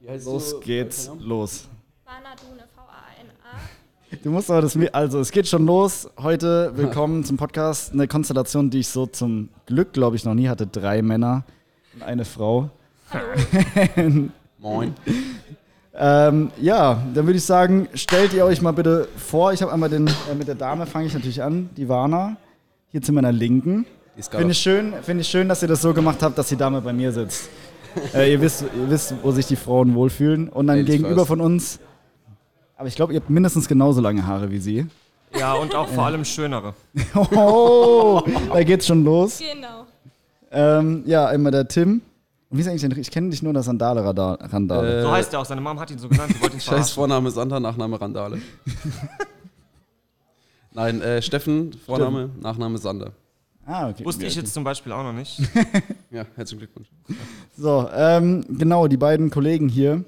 Los geht's, los. Vanadune, V-A-N-A. Du musst aber das also es geht schon los. Heute willkommen zum Podcast. Eine Konstellation, die ich so zum Glück, glaube ich, noch nie hatte. Drei Männer und eine Frau. Moin. Ähm, ja, dann würde ich sagen, stellt ihr euch mal bitte vor. Ich habe einmal den, äh, mit der Dame fange ich natürlich an, die Vana. Hier zu meiner Linken. Die ist Finde ich, schön, finde ich schön, dass ihr das so gemacht habt, dass die Dame bei mir sitzt. Äh, ihr, wisst, ihr wisst, wo sich die Frauen wohlfühlen. Und dann Ladies gegenüber first. von uns. Aber ich glaube, ihr habt mindestens genauso lange Haare wie sie. Ja, und auch vor allem schönere. Oh, da geht's schon los. Genau. Ähm, ja, einmal der Tim. Und wie ist eigentlich denn, ich kenne dich nur das Sandale-Randale. Äh, So heißt er auch. Seine Mom hat ihn so genannt. Sie wollte ihn Scheiß. Vorname Sander, Nachname Randale. Nein, äh, Steffen, Vorname, Nachname Sander. Ah, okay. Wusste ich jetzt zum Beispiel auch noch nicht. Ja, herzlichen Glückwunsch. So, ähm, genau, die beiden Kollegen hier.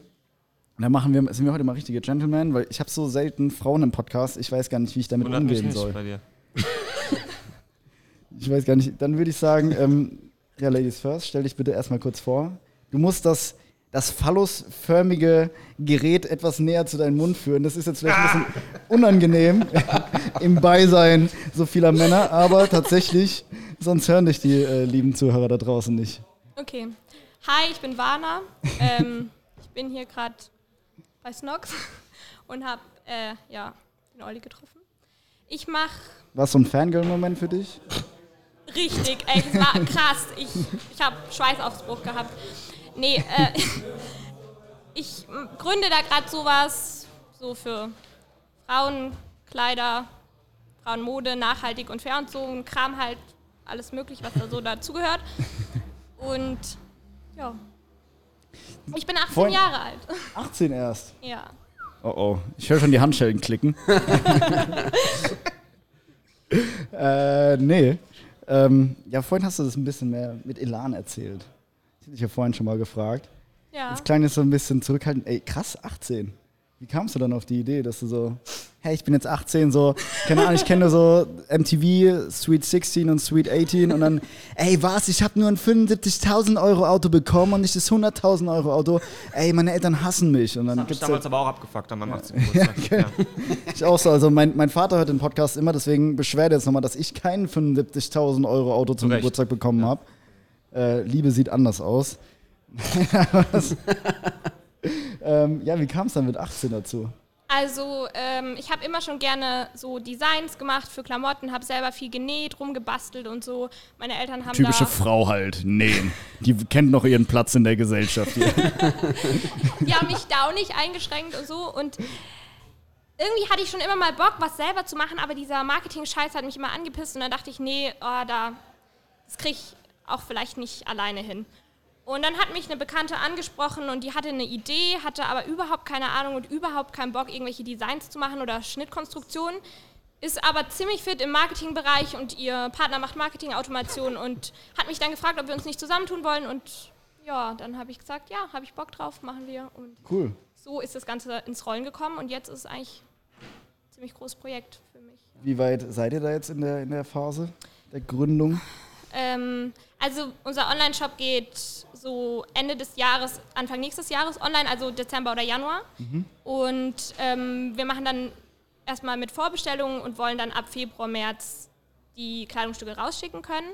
Da machen wir, sind wir heute mal richtige Gentlemen, weil ich habe so selten Frauen im Podcast. Ich weiß gar nicht, wie ich damit Wundert mich umgehen nicht soll. bei dir. Ich weiß gar nicht. Dann würde ich sagen, ähm, ja, Ladies first, stell dich bitte erstmal kurz vor. Du musst das, das phallusförmige Gerät etwas näher zu deinem Mund führen. Das ist jetzt vielleicht ein bisschen unangenehm im Beisein so vieler Männer, aber tatsächlich, sonst hören dich die äh, lieben Zuhörer da draußen nicht. Okay. Hi, ich bin Vana. ähm, ich bin hier gerade bei Snox und habe äh, ja, den Olli getroffen. Ich mache War so ein Fangirl-Moment für dich? richtig, ey, das war krass. Ich, ich habe Schweißausbruch gehabt. Nee, äh, ich gründe da gerade sowas so für Frauenkleider, Frauenmode, nachhaltig und fair und so ein Kram halt, alles möglich, was da so dazugehört. Und ja, ich bin 18 Vorhin- Jahre alt. 18 erst. Ja. Oh oh, ich höre schon die Handschellen klicken. äh, nee. Ähm, ja, vorhin hast du das ein bisschen mehr mit Elan erzählt. Ich ja vorhin schon mal gefragt. Ja. Das klang jetzt so ein bisschen zurückhaltend. Ey, krass, 18. Wie kamst du dann auf die Idee, dass du so, hey, ich bin jetzt 18, so, keine Ahnung, ich kenne nur so MTV, Sweet 16 und Sweet 18 und dann, ey, was, ich habe nur ein 75.000 Euro Auto bekommen und nicht das 100.000 Euro Auto. Ey, meine Eltern hassen mich. Und dann Das hab ich gibt's damals halt, aber auch abgefuckt an meinem 18. Geburtstag. Ja, ich auch so, also mein, mein Vater hört den Podcast immer, deswegen beschwert er jetzt nochmal, dass ich kein 75.000 Euro Auto zum Zu Recht. Geburtstag bekommen habe. Äh, Liebe sieht anders aus. Ähm, ja, wie kam es dann mit 18 dazu? Also, ähm, ich habe immer schon gerne so Designs gemacht für Klamotten, habe selber viel genäht, rumgebastelt und so. Meine Eltern haben Typische da... Frau halt, nähen. Die kennt noch ihren Platz in der Gesellschaft hier. die haben mich da auch nicht eingeschränkt und so. Und irgendwie hatte ich schon immer mal Bock, was selber zu machen, aber dieser Marketing-Scheiß hat mich immer angepisst und dann dachte ich, nee, oh, da, das kriege ich auch vielleicht nicht alleine hin. Und dann hat mich eine Bekannte angesprochen und die hatte eine Idee, hatte aber überhaupt keine Ahnung und überhaupt keinen Bock, irgendwelche Designs zu machen oder Schnittkonstruktionen. Ist aber ziemlich fit im Marketingbereich und ihr Partner macht Marketing-Automation und hat mich dann gefragt, ob wir uns nicht zusammentun wollen. Und ja, dann habe ich gesagt, ja, habe ich Bock drauf, machen wir. Und Cool. so ist das Ganze ins Rollen gekommen und jetzt ist es eigentlich ein ziemlich großes Projekt für mich. Wie weit seid ihr da jetzt in der, in der Phase der Gründung? Ähm, also unser Online-Shop geht so Ende des Jahres, Anfang nächstes Jahres online, also Dezember oder Januar. Und ähm, wir machen dann erstmal mit Vorbestellungen und wollen dann ab Februar, März die Kleidungsstücke rausschicken können.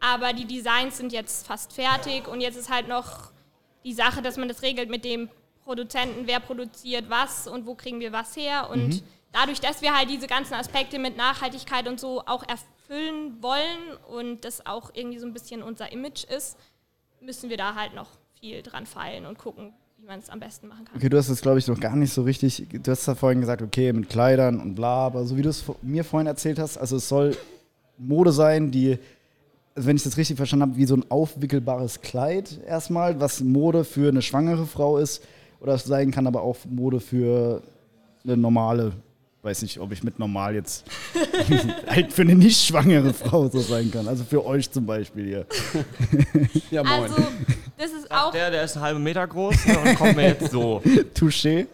Aber die Designs sind jetzt fast fertig und jetzt ist halt noch die Sache, dass man das regelt mit dem Produzenten, wer produziert was und wo kriegen wir was her. Und dadurch, dass wir halt diese ganzen Aspekte mit Nachhaltigkeit und so auch erfüllen wollen und das auch irgendwie so ein bisschen unser Image ist, müssen wir da halt noch viel dran feilen und gucken, wie man es am besten machen kann. Okay, du hast es, glaube ich, noch gar nicht so richtig. Du hast ja vorhin gesagt, okay, mit Kleidern und bla, aber so wie du es mir vorhin erzählt hast, also es soll Mode sein, die, also wenn ich das richtig verstanden habe, wie so ein aufwickelbares Kleid erstmal, was Mode für eine schwangere Frau ist, oder sein kann aber auch Mode für eine normale, weiß nicht, ob ich mit normal jetzt halt für eine nicht schwangere Frau so sein kann. Also für euch zum Beispiel hier. Ja, moin. Also, das ist auch Der, der ist einen halben Meter groß ne, und kommt mir jetzt so. Touché.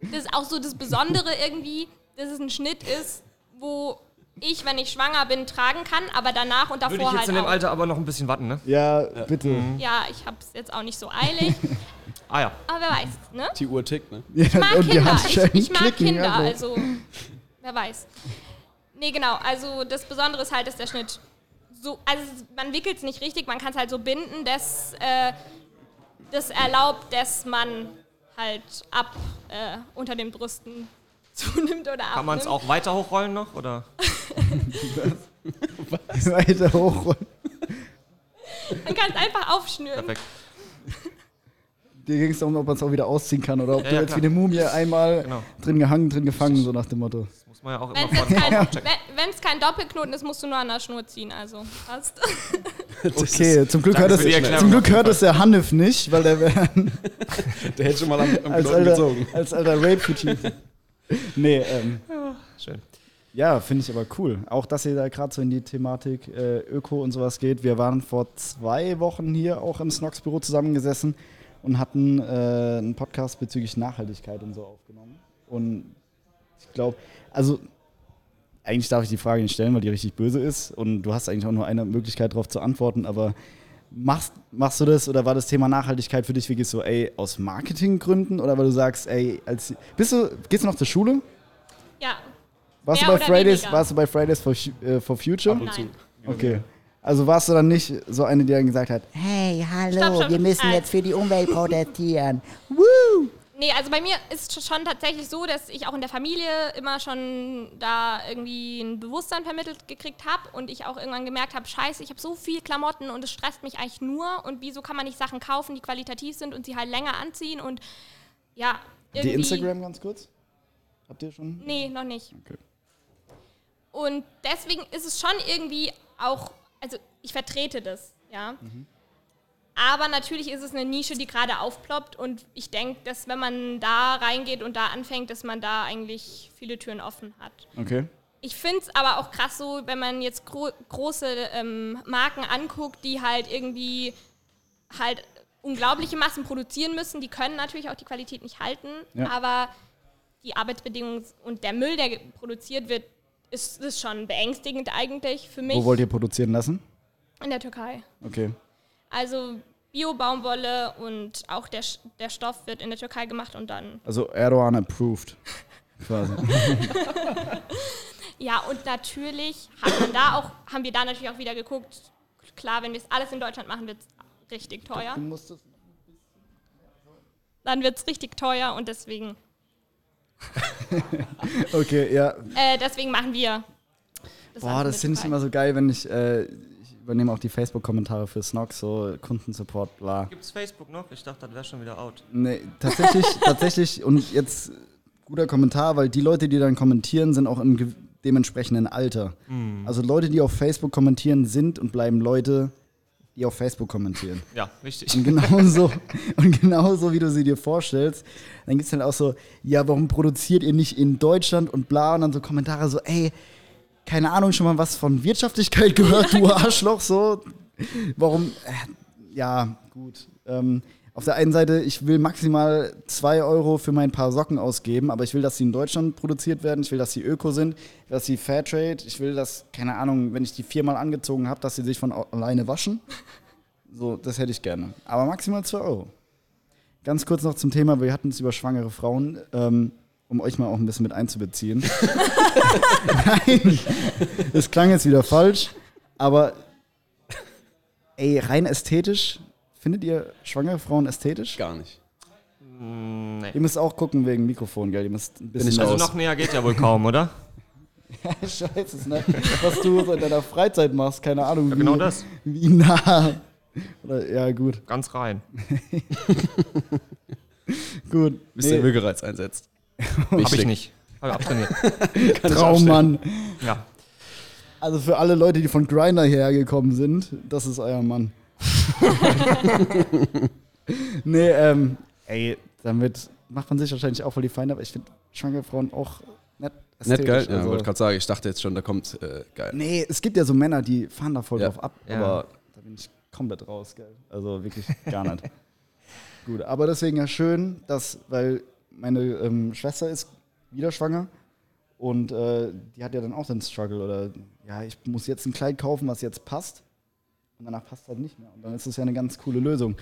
das ist auch so das Besondere irgendwie, dass es ein Schnitt ist, wo ich, wenn ich schwanger bin, tragen kann, aber danach und davor Würde ich jetzt halt in dem auch. Alter aber noch ein bisschen warten, ne? Ja, bitte. Ja, ich habe es jetzt auch nicht so eilig. Ah ja. Aber wer weiß, ne? Die Uhr tickt, ne? Ja, Ich mag Kinder. Ich, ich mag klicken, Kinder, also. also wer weiß. Nee, genau. Also das Besondere ist halt, dass der Schnitt so, also man wickelt es nicht richtig, man kann es halt so binden, dass äh, das erlaubt, dass man halt ab äh, unter den Brüsten zunimmt oder abnimmt. Kann man es auch weiter hochrollen noch? Oder? Weiter hoch. Man kann es einfach aufschnüren. Perfekt. Dir ging es darum, ob man es auch wieder ausziehen kann oder ob Ja, du ja, jetzt klar. wie eine Mumie einmal Genau. drin gehangen, drin gefangen, so nach dem Motto. Das muss man ja auch Wenn immer es kein, wenn- wenn's kein Doppelknoten ist, musst du nur an der Schnur ziehen. Also passt. Okay, zum Glück, hört es, zum Glück hört es der Hanif nicht, weil der wäre Der hätte schon mal am, am als alter, gezogen. als alter Rape-Fetisch. Nee, ähm, Schön. ja, finde ich aber cool. Auch, dass ihr da gerade so in die Thematik äh, Öko und sowas geht. Wir waren vor zwei Wochen hier auch im Snox-Büro zusammengesessen und hatten äh, einen Podcast bezüglich Nachhaltigkeit und so aufgenommen. Und ich glaube, also eigentlich darf ich die Frage nicht stellen, weil die richtig böse ist. Und du hast eigentlich auch nur eine Möglichkeit darauf zu antworten. Aber machst, machst du das oder war das Thema Nachhaltigkeit für dich wirklich so, ey, aus Marketinggründen oder weil du sagst, ey, als bist du, gehst du noch zur Schule? Ja, Warst du bei Fridays, weniger. warst du bei Fridays for, äh, for Future? Ab und zu. nein. Okay. Also warst du dann nicht so eine, die dann gesagt hat, Hey, hallo, Stopp, stopp, wir müssen jetzt für die Umwelt protestieren. Woo! Nee, also bei mir ist schon tatsächlich so, dass ich auch in der Familie immer schon da irgendwie ein Bewusstsein vermittelt gekriegt habe und ich auch irgendwann gemerkt habe, scheiße, ich habe so viel Klamotten und es stresst mich eigentlich nur und wieso kann man nicht Sachen kaufen, die qualitativ sind und sie halt länger anziehen und ja, irgendwie... die Instagram ganz kurz? Habt ihr schon? Nee, noch nicht. Okay. Und deswegen ist es schon irgendwie auch, also ich vertrete das, ja. Aber natürlich ist es eine Nische, die gerade aufploppt und ich denke, dass wenn man da reingeht und da anfängt, dass man da eigentlich viele Türen offen hat. Okay. Ich finde es aber auch krass so, wenn man jetzt gro große ähm, Marken anguckt, die halt irgendwie halt unglaubliche Massen produzieren müssen. Die können natürlich auch die Qualität nicht halten, Ja. aber die Arbeitsbedingungen und der Müll, der produziert wird, ist, ist schon beängstigend eigentlich für mich Wo wollt ihr produzieren lassen? in der Türkei. Okay. Also Bio-Baumwolle und auch der, der Stoff wird in der Türkei gemacht und dann Also Erdogan approved. Quasi. Ja, und natürlich hat man da auch, haben wir da natürlich auch wieder geguckt, klar, wenn wir es alles in Deutschland machen, wird es richtig teuer. Dann wird es richtig teuer und deswegen, Okay, ja. äh, deswegen machen wir das Boah, das finde ich immer so geil, wenn ich, äh, ich übernehme auch die Facebook-Kommentare für Snox, so Kundensupport, bla. Gibt's Facebook noch? Ich dachte, das wäre schon wieder out. Nee, tatsächlich, tatsächlich, und jetzt guter Kommentar, weil die Leute, die dann kommentieren, sind auch im dementsprechenden Alter. Also Leute, die auf Facebook kommentieren, sind und bleiben Leute, die auf Facebook kommentieren. Ja, richtig. Und genauso, und genauso wie du sie dir vorstellst, dann gibt es dann auch so, ja, warum produziert ihr nicht in Deutschland und bla, und dann so Kommentare so, ey, keine Ahnung, schon mal was von Wirtschaftlichkeit gehört, du Arschloch, so. Warum, äh, ja, gut. Ähm, auf der einen Seite, ich will maximal 2 Euro für mein paar Socken ausgeben, aber ich will, dass sie in Deutschland produziert werden, ich will, dass sie öko sind, dass sie Fairtrade, ich will, dass, keine Ahnung, wenn ich die viermal angezogen habe, dass sie sich von alleine waschen. So, das hätte ich gerne. Aber maximal 2 Euro. Ganz kurz noch zum Thema, wir hatten es über schwangere Frauen, ähm, um euch mal auch ein bisschen mit einzubeziehen. Nein, das klang jetzt wieder falsch, aber ey, rein ästhetisch, findet ihr schwangere Frauen ästhetisch? Gar nicht. Mm, nee. Ihr müsst auch gucken wegen Mikrofon, gell? Ihr müsst ein bisschen ich Also noch näher geht ja wohl kaum, oder? Scheiße, ne? Was du so in deiner Freizeit machst, keine Ahnung. Ja, wie, genau das. Wie nah. Oder, ja, gut, Ganz rein. gut. Bis der Würgereiz einsetzt. Hab ich nicht. Hab ich abtrainiert. Traummann. Ja. Also für alle Leute, die von Grinder hierher gekommen sind, das ist euer Mann. nee, ähm, ey, damit macht man sich wahrscheinlich auch voll die Feinde, aber ich finde schwangere Frauen auch nett. Nett geil? Ja, also- wollte gerade sagen, ich dachte jetzt schon, da kommt äh, geil. Nee, es gibt ja so Männer, die fahren da voll Ja. drauf ab, Ja. aber da bin ich komplett raus, gell. Also wirklich gar nicht. Gut, aber deswegen ja schön, dass, weil meine ähm, Schwester ist wieder schwanger und äh, die hat ja dann auch den Struggle oder ja, ich muss jetzt ein Kleid kaufen, was jetzt passt und danach passt halt nicht mehr und dann ist das ja eine ganz coole Lösung.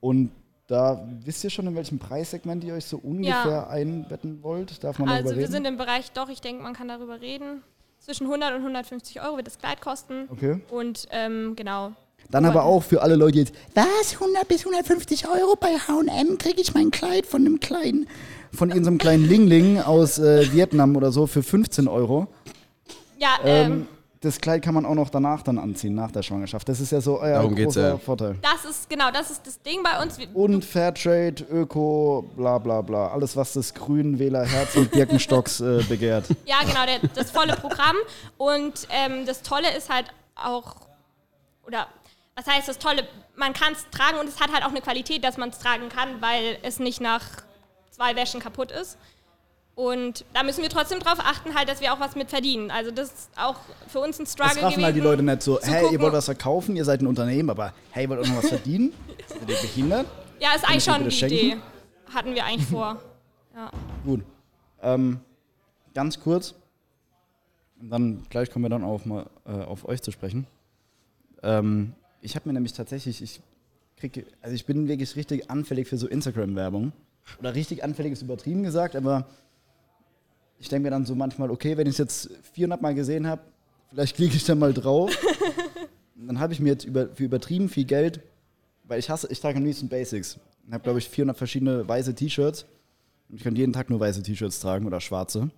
Und Da wisst ihr schon, in welchem Preissegment ihr euch so ungefähr einbetten wollt? Darf man Also darüber wir reden? sind im Bereich, doch, ich denke, man kann darüber reden. Zwischen 100 und 150 Euro wird das Kleid kosten. Okay. Und ähm, genau. Dann aber auch für alle Leute jetzt, Was? 100 bis 150 Euro bei H&M kriege ich mein Kleid von einem kleinen... von irgendeinem kleinen Lingling aus äh, Vietnam oder so für 15 Euro. Ja, Ähm, ähm, das Kleid kann man auch noch danach dann anziehen, nach der Schwangerschaft. Das ist ja so euer Darum geht's großer ja. Vorteil. das ist, genau, das ist das Ding bei uns. Wir, Und Fairtrade, Öko, bla bla bla. Alles, was das Grünwählerherz und Birkenstocks äh, begehrt. Ja, genau, der, das volle Programm. Und ähm, das Tolle ist halt auch, oder was heißt das Tolle? Man kann es tragen und es hat halt auch eine Qualität, dass man es tragen kann, weil es nicht nach zwei Wäschen kaputt ist. Und da müssen wir trotzdem drauf achten, halt, dass wir auch was mit verdienen. Also das ist auch für uns ein Das Struggle raffen halt die gewesen, Leute nicht so, hey, ihr gucken- wollt was verkaufen, ihr seid ein Unternehmen, aber hey, ihr wollt auch noch was verdienen? Seid ihr behindert? Ja, ist eigentlich schon die schenken? Idee. Hatten wir eigentlich vor. Ja. Gut. Ähm, ganz kurz. Und dann gleich kommen wir dann auf, mal, äh, auf euch zu sprechen. Ähm, ich habe mir nämlich tatsächlich, ich krieg, also ich bin wirklich richtig anfällig für so Instagram-Werbung. Oder richtig anfällig ist übertrieben gesagt, aber ich denke mir dann so manchmal, okay, wenn ich es jetzt 400 Mal gesehen habe, vielleicht klicke ich da mal drauf. Dann habe ich mir jetzt über, für übertrieben viel Geld, weil ich hasse, ich trage am liebsten Basics. Ich habe, glaube ich, 400 verschiedene weiße T-Shirts. Und ich könnte jeden Tag nur weiße T-Shirts tragen oder schwarze.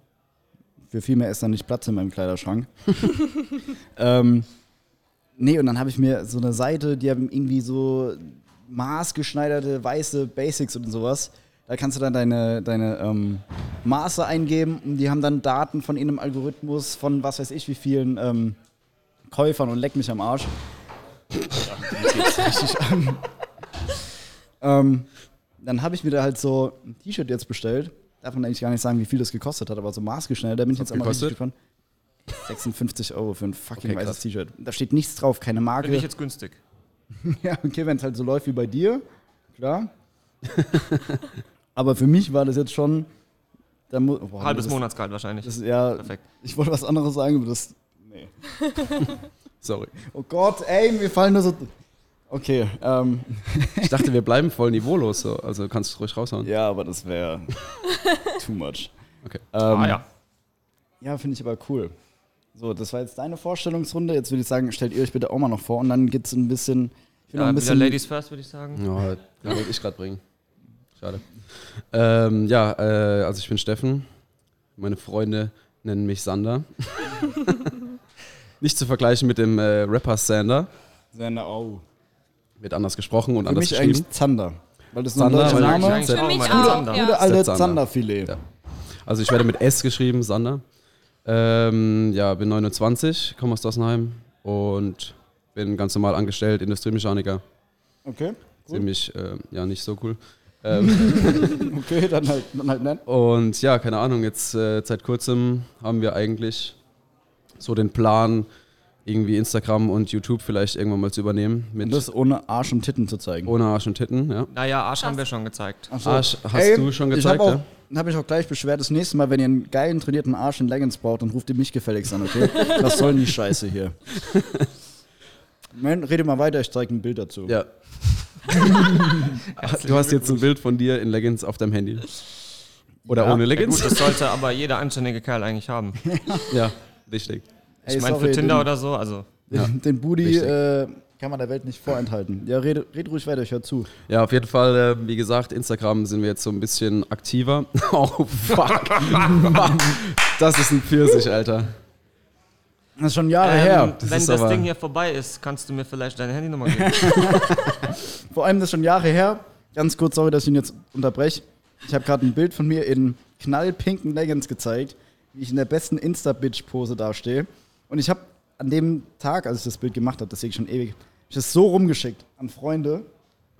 Für viel mehr ist dann nicht Platz in meinem Kleiderschrank. ähm, nee, und dann habe ich mir so eine Seite, die haben irgendwie so maßgeschneiderte weiße Basics und sowas. Da kannst du dann deine, deine ähm, Maße eingeben und die haben dann Daten von irgendeinem Algorithmus von was weiß ich wie vielen ähm, Käufern und leck mich am Arsch. Ähm, dann habe ich mir da halt so ein T-Shirt jetzt bestellt. Darf man eigentlich gar nicht sagen, wie viel das gekostet hat, aber so maßgeschnellt, da bin ich jetzt einmal richtig gespannt. 56 Euro für ein fucking Okay, weißes. T-Shirt. Da steht nichts drauf, keine Marke. Finde ich jetzt günstig. Ja, okay, wenn es halt so läuft wie bei dir, klar. aber für mich war das jetzt schon. Boah, Halbes das, Monatsgehalt wahrscheinlich. Das ist, ja, Perfekt. ich wollte was anderes sagen, aber das. Nee. Sorry. Oh Gott, ey, mir fallen nur so. Okay, ähm, Ich dachte, wir bleiben voll niveaulos. So. Also kannst du ruhig raushauen. ja, aber das wäre too much. Okay. Ähm, ah ja. Ja, finde ich aber cool. So, das war jetzt deine Vorstellungsrunde. Jetzt würde ich sagen, stellt ihr euch bitte auch mal noch vor und dann geht es ein bisschen. Ich will noch ja ein bisschen Ladies first, würde ich sagen. Ja, wollte ich gerade bringen. Schade. Ähm, ja, äh, also ich bin Steffen. Meine Freunde nennen mich Sander. Nicht zu vergleichen mit dem äh, Rapper Sander. Seine Au. Wird anders gesprochen und Für anders mich geschrieben. eigentlich Zander. Weil das ist Zander, ein deutscher weil- Name. Für mich auch, Zander. ja. Gute alte Zander. Zanderfilet. Ja. Also ich werde mit S geschrieben, Sander. Ähm, ja, bin 29, komme aus Dossenheim und bin ganz normal angestellt, Industriemechaniker. Okay. Gut. Ziemlich, äh, ja, nicht so cool. Ähm, Okay, dann halt, dann halt nett. und ja, keine Ahnung, jetzt äh, seit kurzem haben wir eigentlich so den Plan, irgendwie Instagram und YouTube vielleicht irgendwann mal zu übernehmen. Mit Und das ohne Arsch und Titten zu zeigen. ohne Arsch und Titten, ja. Naja, Arsch haben wir schon gezeigt. So. Arsch hast Ey, du schon Ich gezeigt, habe auch, ja? hab ich auch gleich beschwert, das nächste Mal, wenn ihr einen geilen, trainierten Arsch in Leggings braucht, dann ruft ihr mich gefälligst an, okay? Was soll denn die Scheiße hier? Man, rede mal weiter, ich zeige ein Bild dazu. Ja. du hast jetzt ein Bild von dir in Leggings auf deinem Handy. Oder Ja. ohne Ja, Leggings? gut, das sollte aber jeder anständige Kerl eigentlich haben. Ja, richtig. Ey, Ich meine, für Tinder den, oder so, also. Den, den Booty äh, kann man der Welt nicht vorenthalten. Ja, red, red ruhig weiter, ich hör zu. Ja, auf jeden Fall, äh, wie gesagt, Instagram sind wir jetzt so ein bisschen aktiver. Oh, fuck. das ist ein Pfirsich, Alter. Das ist schon Jahre Ähm, her. das wenn das Ding hier vorbei ist, kannst du mir vielleicht deine Handynummer geben. Vor allem das ist schon Jahre her. Ganz kurz, sorry, dass ich ihn jetzt unterbreche. Ich habe gerade ein Bild von mir in knallpinken Leggings gezeigt, wie ich in der besten Insta-Bitch-Pose dastehe. Und ich habe an dem Tag, als ich das Bild gemacht habe, das sehe ich schon ewig, ich das so rumgeschickt an Freunde.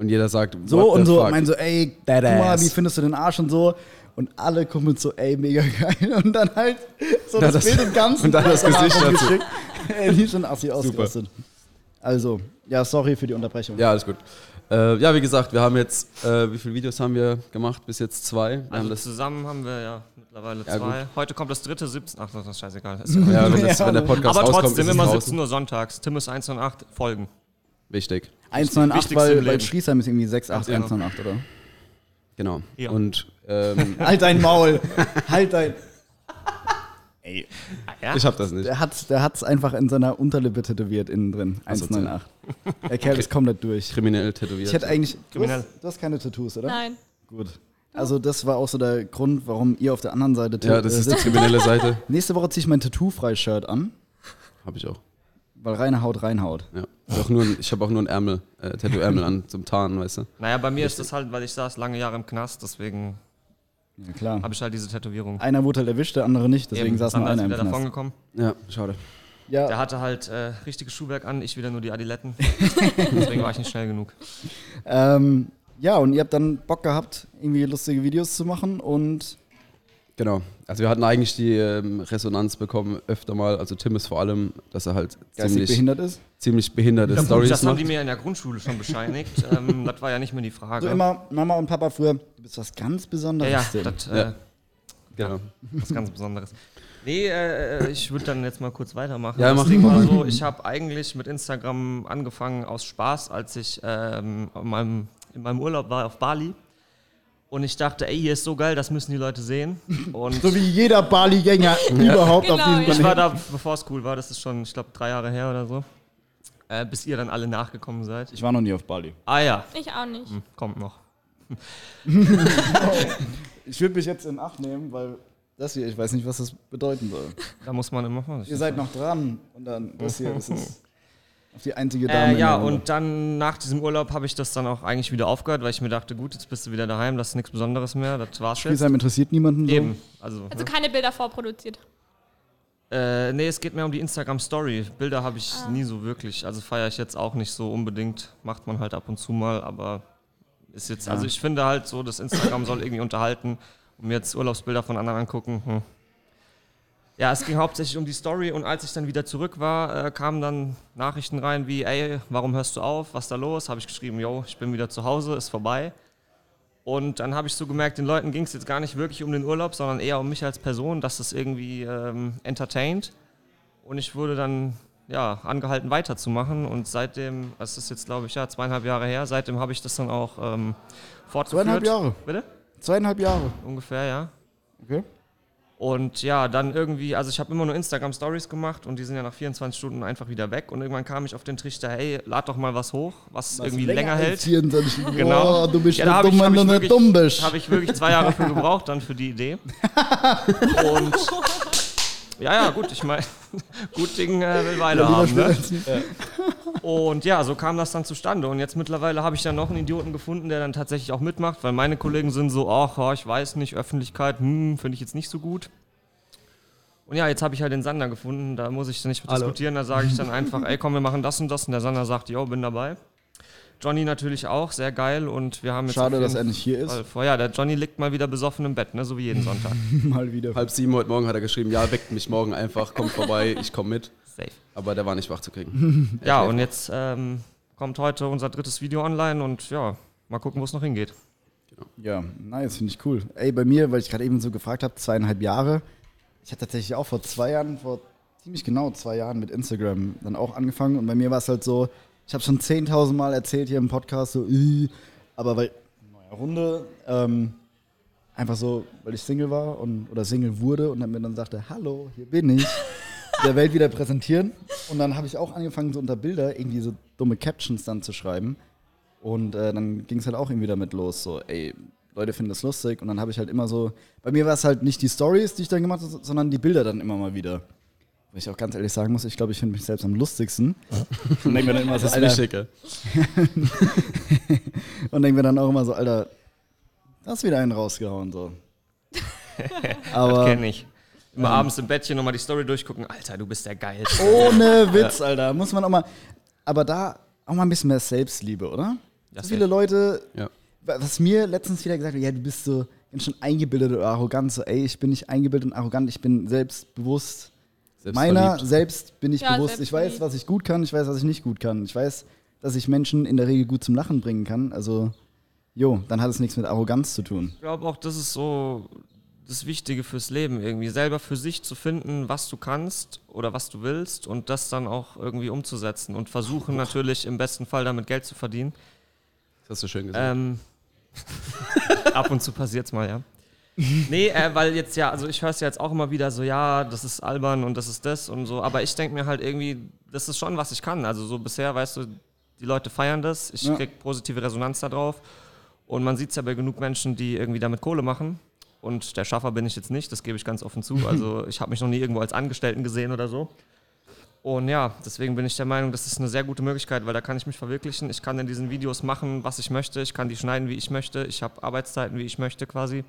Und jeder sagt, So what und the so, fuck? meinen so, ey, guck That mal, wie findest du den Arsch und so. Und alle kommen mit so, ey, mega geil. Und dann halt so das, das- Bild im Ganzen. und dann das Gesicht dazu. Ey, die sind assi ausgerastet. Also, ja, sorry für die Unterbrechung. Ja, alles gut. Äh, ja, wie gesagt, wir haben jetzt, äh, wie viele Videos haben wir gemacht? Bis jetzt zwei. Wir haben Also das, zusammen haben wir ja mittlerweile Ja, zwei. Heute kommt das dritte, 17. Ach, das ist scheißegal. Ist ja ja, wenn, das, Ja, wenn der Podcast aber rauskommt, trotzdem ist es immer draußen. 17 Uhr sonntags. Tim ist 1 und 8 Folgen. Wichtig. 198, Wichtigste weil, im weil Leben. Schriesheim ist irgendwie 68, Ach, ja. 198, oder? Genau. Ja. Und ähm, Halt dein Maul. halt dein. Ey, Ja? ich habe das nicht. der hat der hat's einfach in seiner Unterlippe tätowiert, innen drin. Asozial. 198. Der Kerl ist komplett durch. Kriminell tätowiert. Ich hätte eigentlich. Du Kriminell. hast, du hast keine Tattoos, oder? Nein. Gut. Also, das war auch so der Grund, warum ihr auf der anderen Seite ja, das äh, ist die kriminelle Seite. Nächste Woche ziehe ich mein Tattoo-Frei-Shirt an, Habe ich auch. weil reine Haut reinhaut. Ja. Ich habe auch nur, ein- ich hab auch nur ein Ärmel, äh, Tattoo-Ärmel an zum Tarnen, weißt du. Naja, bei mir ist das halt, weil ich saß lange Jahre im Knast, deswegen Ja, klar. habe ich halt diese Tätowierung. Einer wurde halt erwischt, der andere nicht, deswegen Eben, saß nur einer im Knast. davon gekommen. Ja, schade. Der Ja, hatte halt äh, richtiges Schuhwerk an, ich wieder nur die Adiletten. deswegen war ich nicht schnell genug. ähm, ja, und ihr habt dann Bock gehabt, irgendwie lustige Videos zu machen und Genau. Also wir hatten eigentlich die ähm, Resonanz bekommen, öfter mal, also Tim ist vor allem, dass er halt geistig ziemlich, behindert ist. ziemlich behinderte Ja, Stories das haben macht. die mir in der Grundschule schon bescheinigt. ähm, das war ja nicht mehr die Frage. So immer Mama und Papa früher, du bist was ganz ja, Besonderes. ja, Tim. das äh, Ja. Genau. was ganz Besonderes. Nee, äh, ich würde dann jetzt mal kurz weitermachen. Ja, das mach Ding mal. war so, ich habe eigentlich mit Instagram angefangen aus Spaß, als ich ähm, in, meinem, in meinem Urlaub war auf Bali. Und ich dachte, ey, hier ist so geil, das müssen die Leute sehen. Und So wie jeder Bali-Gänger überhaupt auf Genau, diesem ja. ich Planeten. war da, bevor es cool war, das ist schon, ich glaube, drei Jahre her oder so. Äh, bis ihr dann alle nachgekommen seid. Ich war noch nie auf Bali. Ah ja, Ich auch nicht. hm, kommt noch. Ich würde mich jetzt in Acht nehmen, weil das hier, ich weiß nicht, was das bedeuten soll. Da muss man immer vorsichtig Ihr seid noch dran und dann das hier, das ist auf die einzige Dame. Äh, ja, und dann nach diesem Urlaub habe ich das dann auch eigentlich wieder aufgehört, weil ich mir dachte, gut, jetzt bist du wieder daheim, das ist nichts Besonderes mehr, das war's jetzt. Spielsheim interessiert niemanden so. Eben, also, Also keine Bilder vorproduziert. äh, nee, es geht mehr um die Instagram Story. Bilder habe ich nie so wirklich, also feiere ich jetzt auch nicht so unbedingt, macht man halt ab und zu mal, aber ist jetzt, also ich finde halt so, das Instagram soll irgendwie unterhalten und mir jetzt Urlaubsbilder von anderen angucken. Hm. Ja, es ging hauptsächlich um die Story und als ich dann wieder zurück war, äh, kamen dann Nachrichten rein wie, ey, warum hörst du auf? Was ist da los? Habe ich geschrieben, yo, ich bin wieder zu Hause, ist vorbei. Und dann habe ich so gemerkt, den Leuten ging es jetzt gar nicht wirklich um den Urlaub, sondern eher um mich als Person, dass das irgendwie ähm, entertaint. Und ich wurde dann ja, angehalten weiterzumachen und seitdem, das ist jetzt glaube ich ja zweieinhalb Jahre her, seitdem habe ich das dann auch ähm, fortgeführt. Zweieinhalb Jahre. Bitte? Zweieinhalb Jahre. Ungefähr, ja. Okay. Und ja, dann irgendwie, also ich habe immer nur Instagram Stories gemacht und die sind ja nach 24 Stunden einfach wieder weg. Und irgendwann kam ich auf den Trichter, hey, lad doch mal was hoch, was, irgendwie länger, hält. 24 Stunden. Genau. Boah, du bist Ja, ja, da habe ich, dumm, hab wenn ich, du nicht wirklich, dumm bist. hab ich wirklich zwei Jahre für gebraucht dann für die Idee. Und ja, ja, gut, ich meine, gut Ding äh, will Weile Lieber haben. Ne? nie. Und ja, so kam das dann zustande. Und jetzt mittlerweile habe ich dann noch einen Idioten gefunden, der dann tatsächlich auch mitmacht, weil meine Kollegen sind so, ach, ich weiß nicht, Öffentlichkeit, hm, finde ich jetzt nicht so gut. Und ja, jetzt habe ich halt den Sander gefunden, da muss ich nicht Hallo. diskutieren, da sage ich dann einfach, ey, komm, wir machen das und das. Und der Sander sagt, yo, bin dabei. Johnny natürlich auch, sehr geil. Und wir haben jetzt Schade, dass er nicht hier ist. Vor. Ja, der Johnny liegt mal wieder besoffen im Bett, ne, so wie jeden Sonntag. Mal wieder. Halb sieben heute Morgen hat er geschrieben, ja, weckt mich morgen einfach, kommt vorbei, ich komme mit. Safe. Aber der war nicht wach zu kriegen. Ja, und jetzt ähm, kommt heute unser drittes Video online und ja, mal gucken, wo es noch hingeht. Ja, nice, finde ich cool. Ey, bei mir, weil ich gerade eben so gefragt habe, zweieinhalb Jahre. Ich habe tatsächlich auch vor zwei Jahren, vor ziemlich genau zwei Jahren mit Instagram dann auch angefangen. Und bei mir war es halt so, ich habe schon 10.000 Mal erzählt hier im Podcast, so, äh, aber weil, neue Runde, ähm, einfach so, weil ich Single war und, oder Single wurde und dann mir dann sagte, hallo, hier bin ich, der Welt wieder präsentieren. Und dann habe ich auch angefangen, so unter Bilder irgendwie so dumme Captions dann zu schreiben. Und äh, dann ging es halt auch irgendwie damit los, so, ey, Leute finden das lustig. Und dann habe ich halt immer so, bei mir war es halt nicht die Stories, die ich dann gemacht habe, sondern die Bilder dann immer mal wieder. Wo ich auch ganz ehrlich sagen muss, ich glaube, ich finde mich selbst am lustigsten. Und denke mir dann immer so, Das ist Alter, wichtig, und denke mir dann auch immer so, Alter, da ist wieder einen rausgehauen, so. Aber Kenn ich. Immer abends im Bettchen nochmal die Story durchgucken. Alter, du bist der Geilste. ohne Witz, Alter, muss man auch mal, aber da auch mal ein bisschen mehr Selbstliebe, oder? Ja, so viele. Leute, Ja. was mir letztens wieder gesagt hat, ja, du bist so ganz schön eingebildet oder arrogant. So, ey, ich bin nicht eingebildet und arrogant, ich bin selbstbewusst. Meiner selbst bin ich Ja, bewusst. Ich weiß, was ich gut kann, ich weiß, was ich nicht gut kann. Ich weiß, dass ich Menschen in der Regel gut zum Lachen bringen kann. Also, jo, dann hat es nichts mit Arroganz zu tun. Ich glaube auch, das ist so das Wichtige fürs Leben irgendwie. Selber für sich zu finden, was du kannst oder was du willst und das dann auch irgendwie umzusetzen und versuchen natürlich im besten Fall damit Geld zu verdienen. Das hast du schön gesagt. Ähm, ab und zu passiert's mal, ja. Nee, äh, weil jetzt ja, also ich höre es ja jetzt auch immer wieder so, ja, das ist albern und das ist das und so, aber ich denke mir halt irgendwie, das ist schon, was ich kann. Also so bisher, weißt du, die Leute feiern das, ich Ja. krieg positive Resonanz darauf und man sieht es ja bei genug Menschen, die irgendwie damit Kohle machen und der Schaffer bin ich jetzt nicht, das gebe ich ganz offen zu. Also ich habe mich noch nie irgendwo als Angestellten gesehen oder so. Und ja, deswegen bin ich der Meinung, das ist eine sehr gute Möglichkeit, weil da kann ich mich verwirklichen. Ich kann in diesen Videos machen, was ich möchte. Ich kann die schneiden, wie ich möchte. Ich habe Arbeitszeiten, wie ich möchte quasi.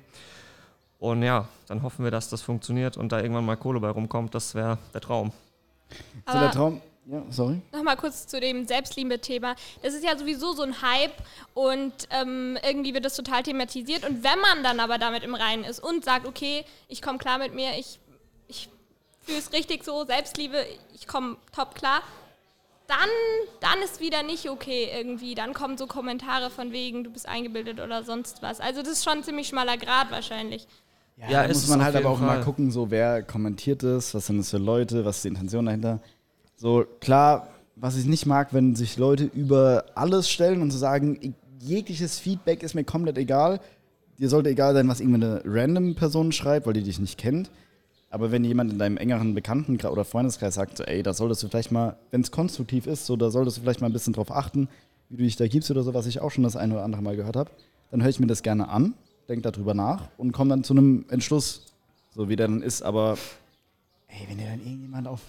Und ja, dann hoffen wir, dass das funktioniert und da irgendwann mal Kohle bei rumkommt. Das wäre der Traum. So der Aber Traum. Ja, sorry. nochmal kurz zu dem Selbstliebe-Thema. Das ist ja sowieso so ein Hype und ähm, irgendwie wird das total thematisiert. Und wenn man dann aber damit im Reinen ist und sagt, okay, ich komme klar mit mir, ich, ich fühle es richtig so, Selbstliebe, ich komme top klar, dann, dann ist wieder nicht okay irgendwie. Dann kommen so Kommentare von wegen, du bist eingebildet oder sonst was. Also das ist schon ein ziemlich schmaler Grad wahrscheinlich. Ja, Ja, muss man halt aber auch mal Fall. gucken, so wer kommentiert es, was sind das für Leute, was ist die Intention dahinter. So klar, was ich nicht mag, wenn sich Leute über alles stellen und zu sagen, jegliches Feedback ist mir komplett egal. Dir sollte egal sein, was irgendeine random Person schreibt, weil die dich nicht kennt. Aber wenn jemand in deinem engeren Bekanntenkreis oder Freundeskreis sagt, so, ey, da solltest du vielleicht mal, wenn es konstruktiv ist, so, da solltest du vielleicht mal ein bisschen drauf achten, wie du dich da gibst oder so, was ich auch schon das eine oder andere Mal gehört habe, dann höre ich mir das gerne an, denke darüber nach und komme dann zu einem Entschluss, so wie der dann ist. Aber ey, wenn dir dann irgendjemand auf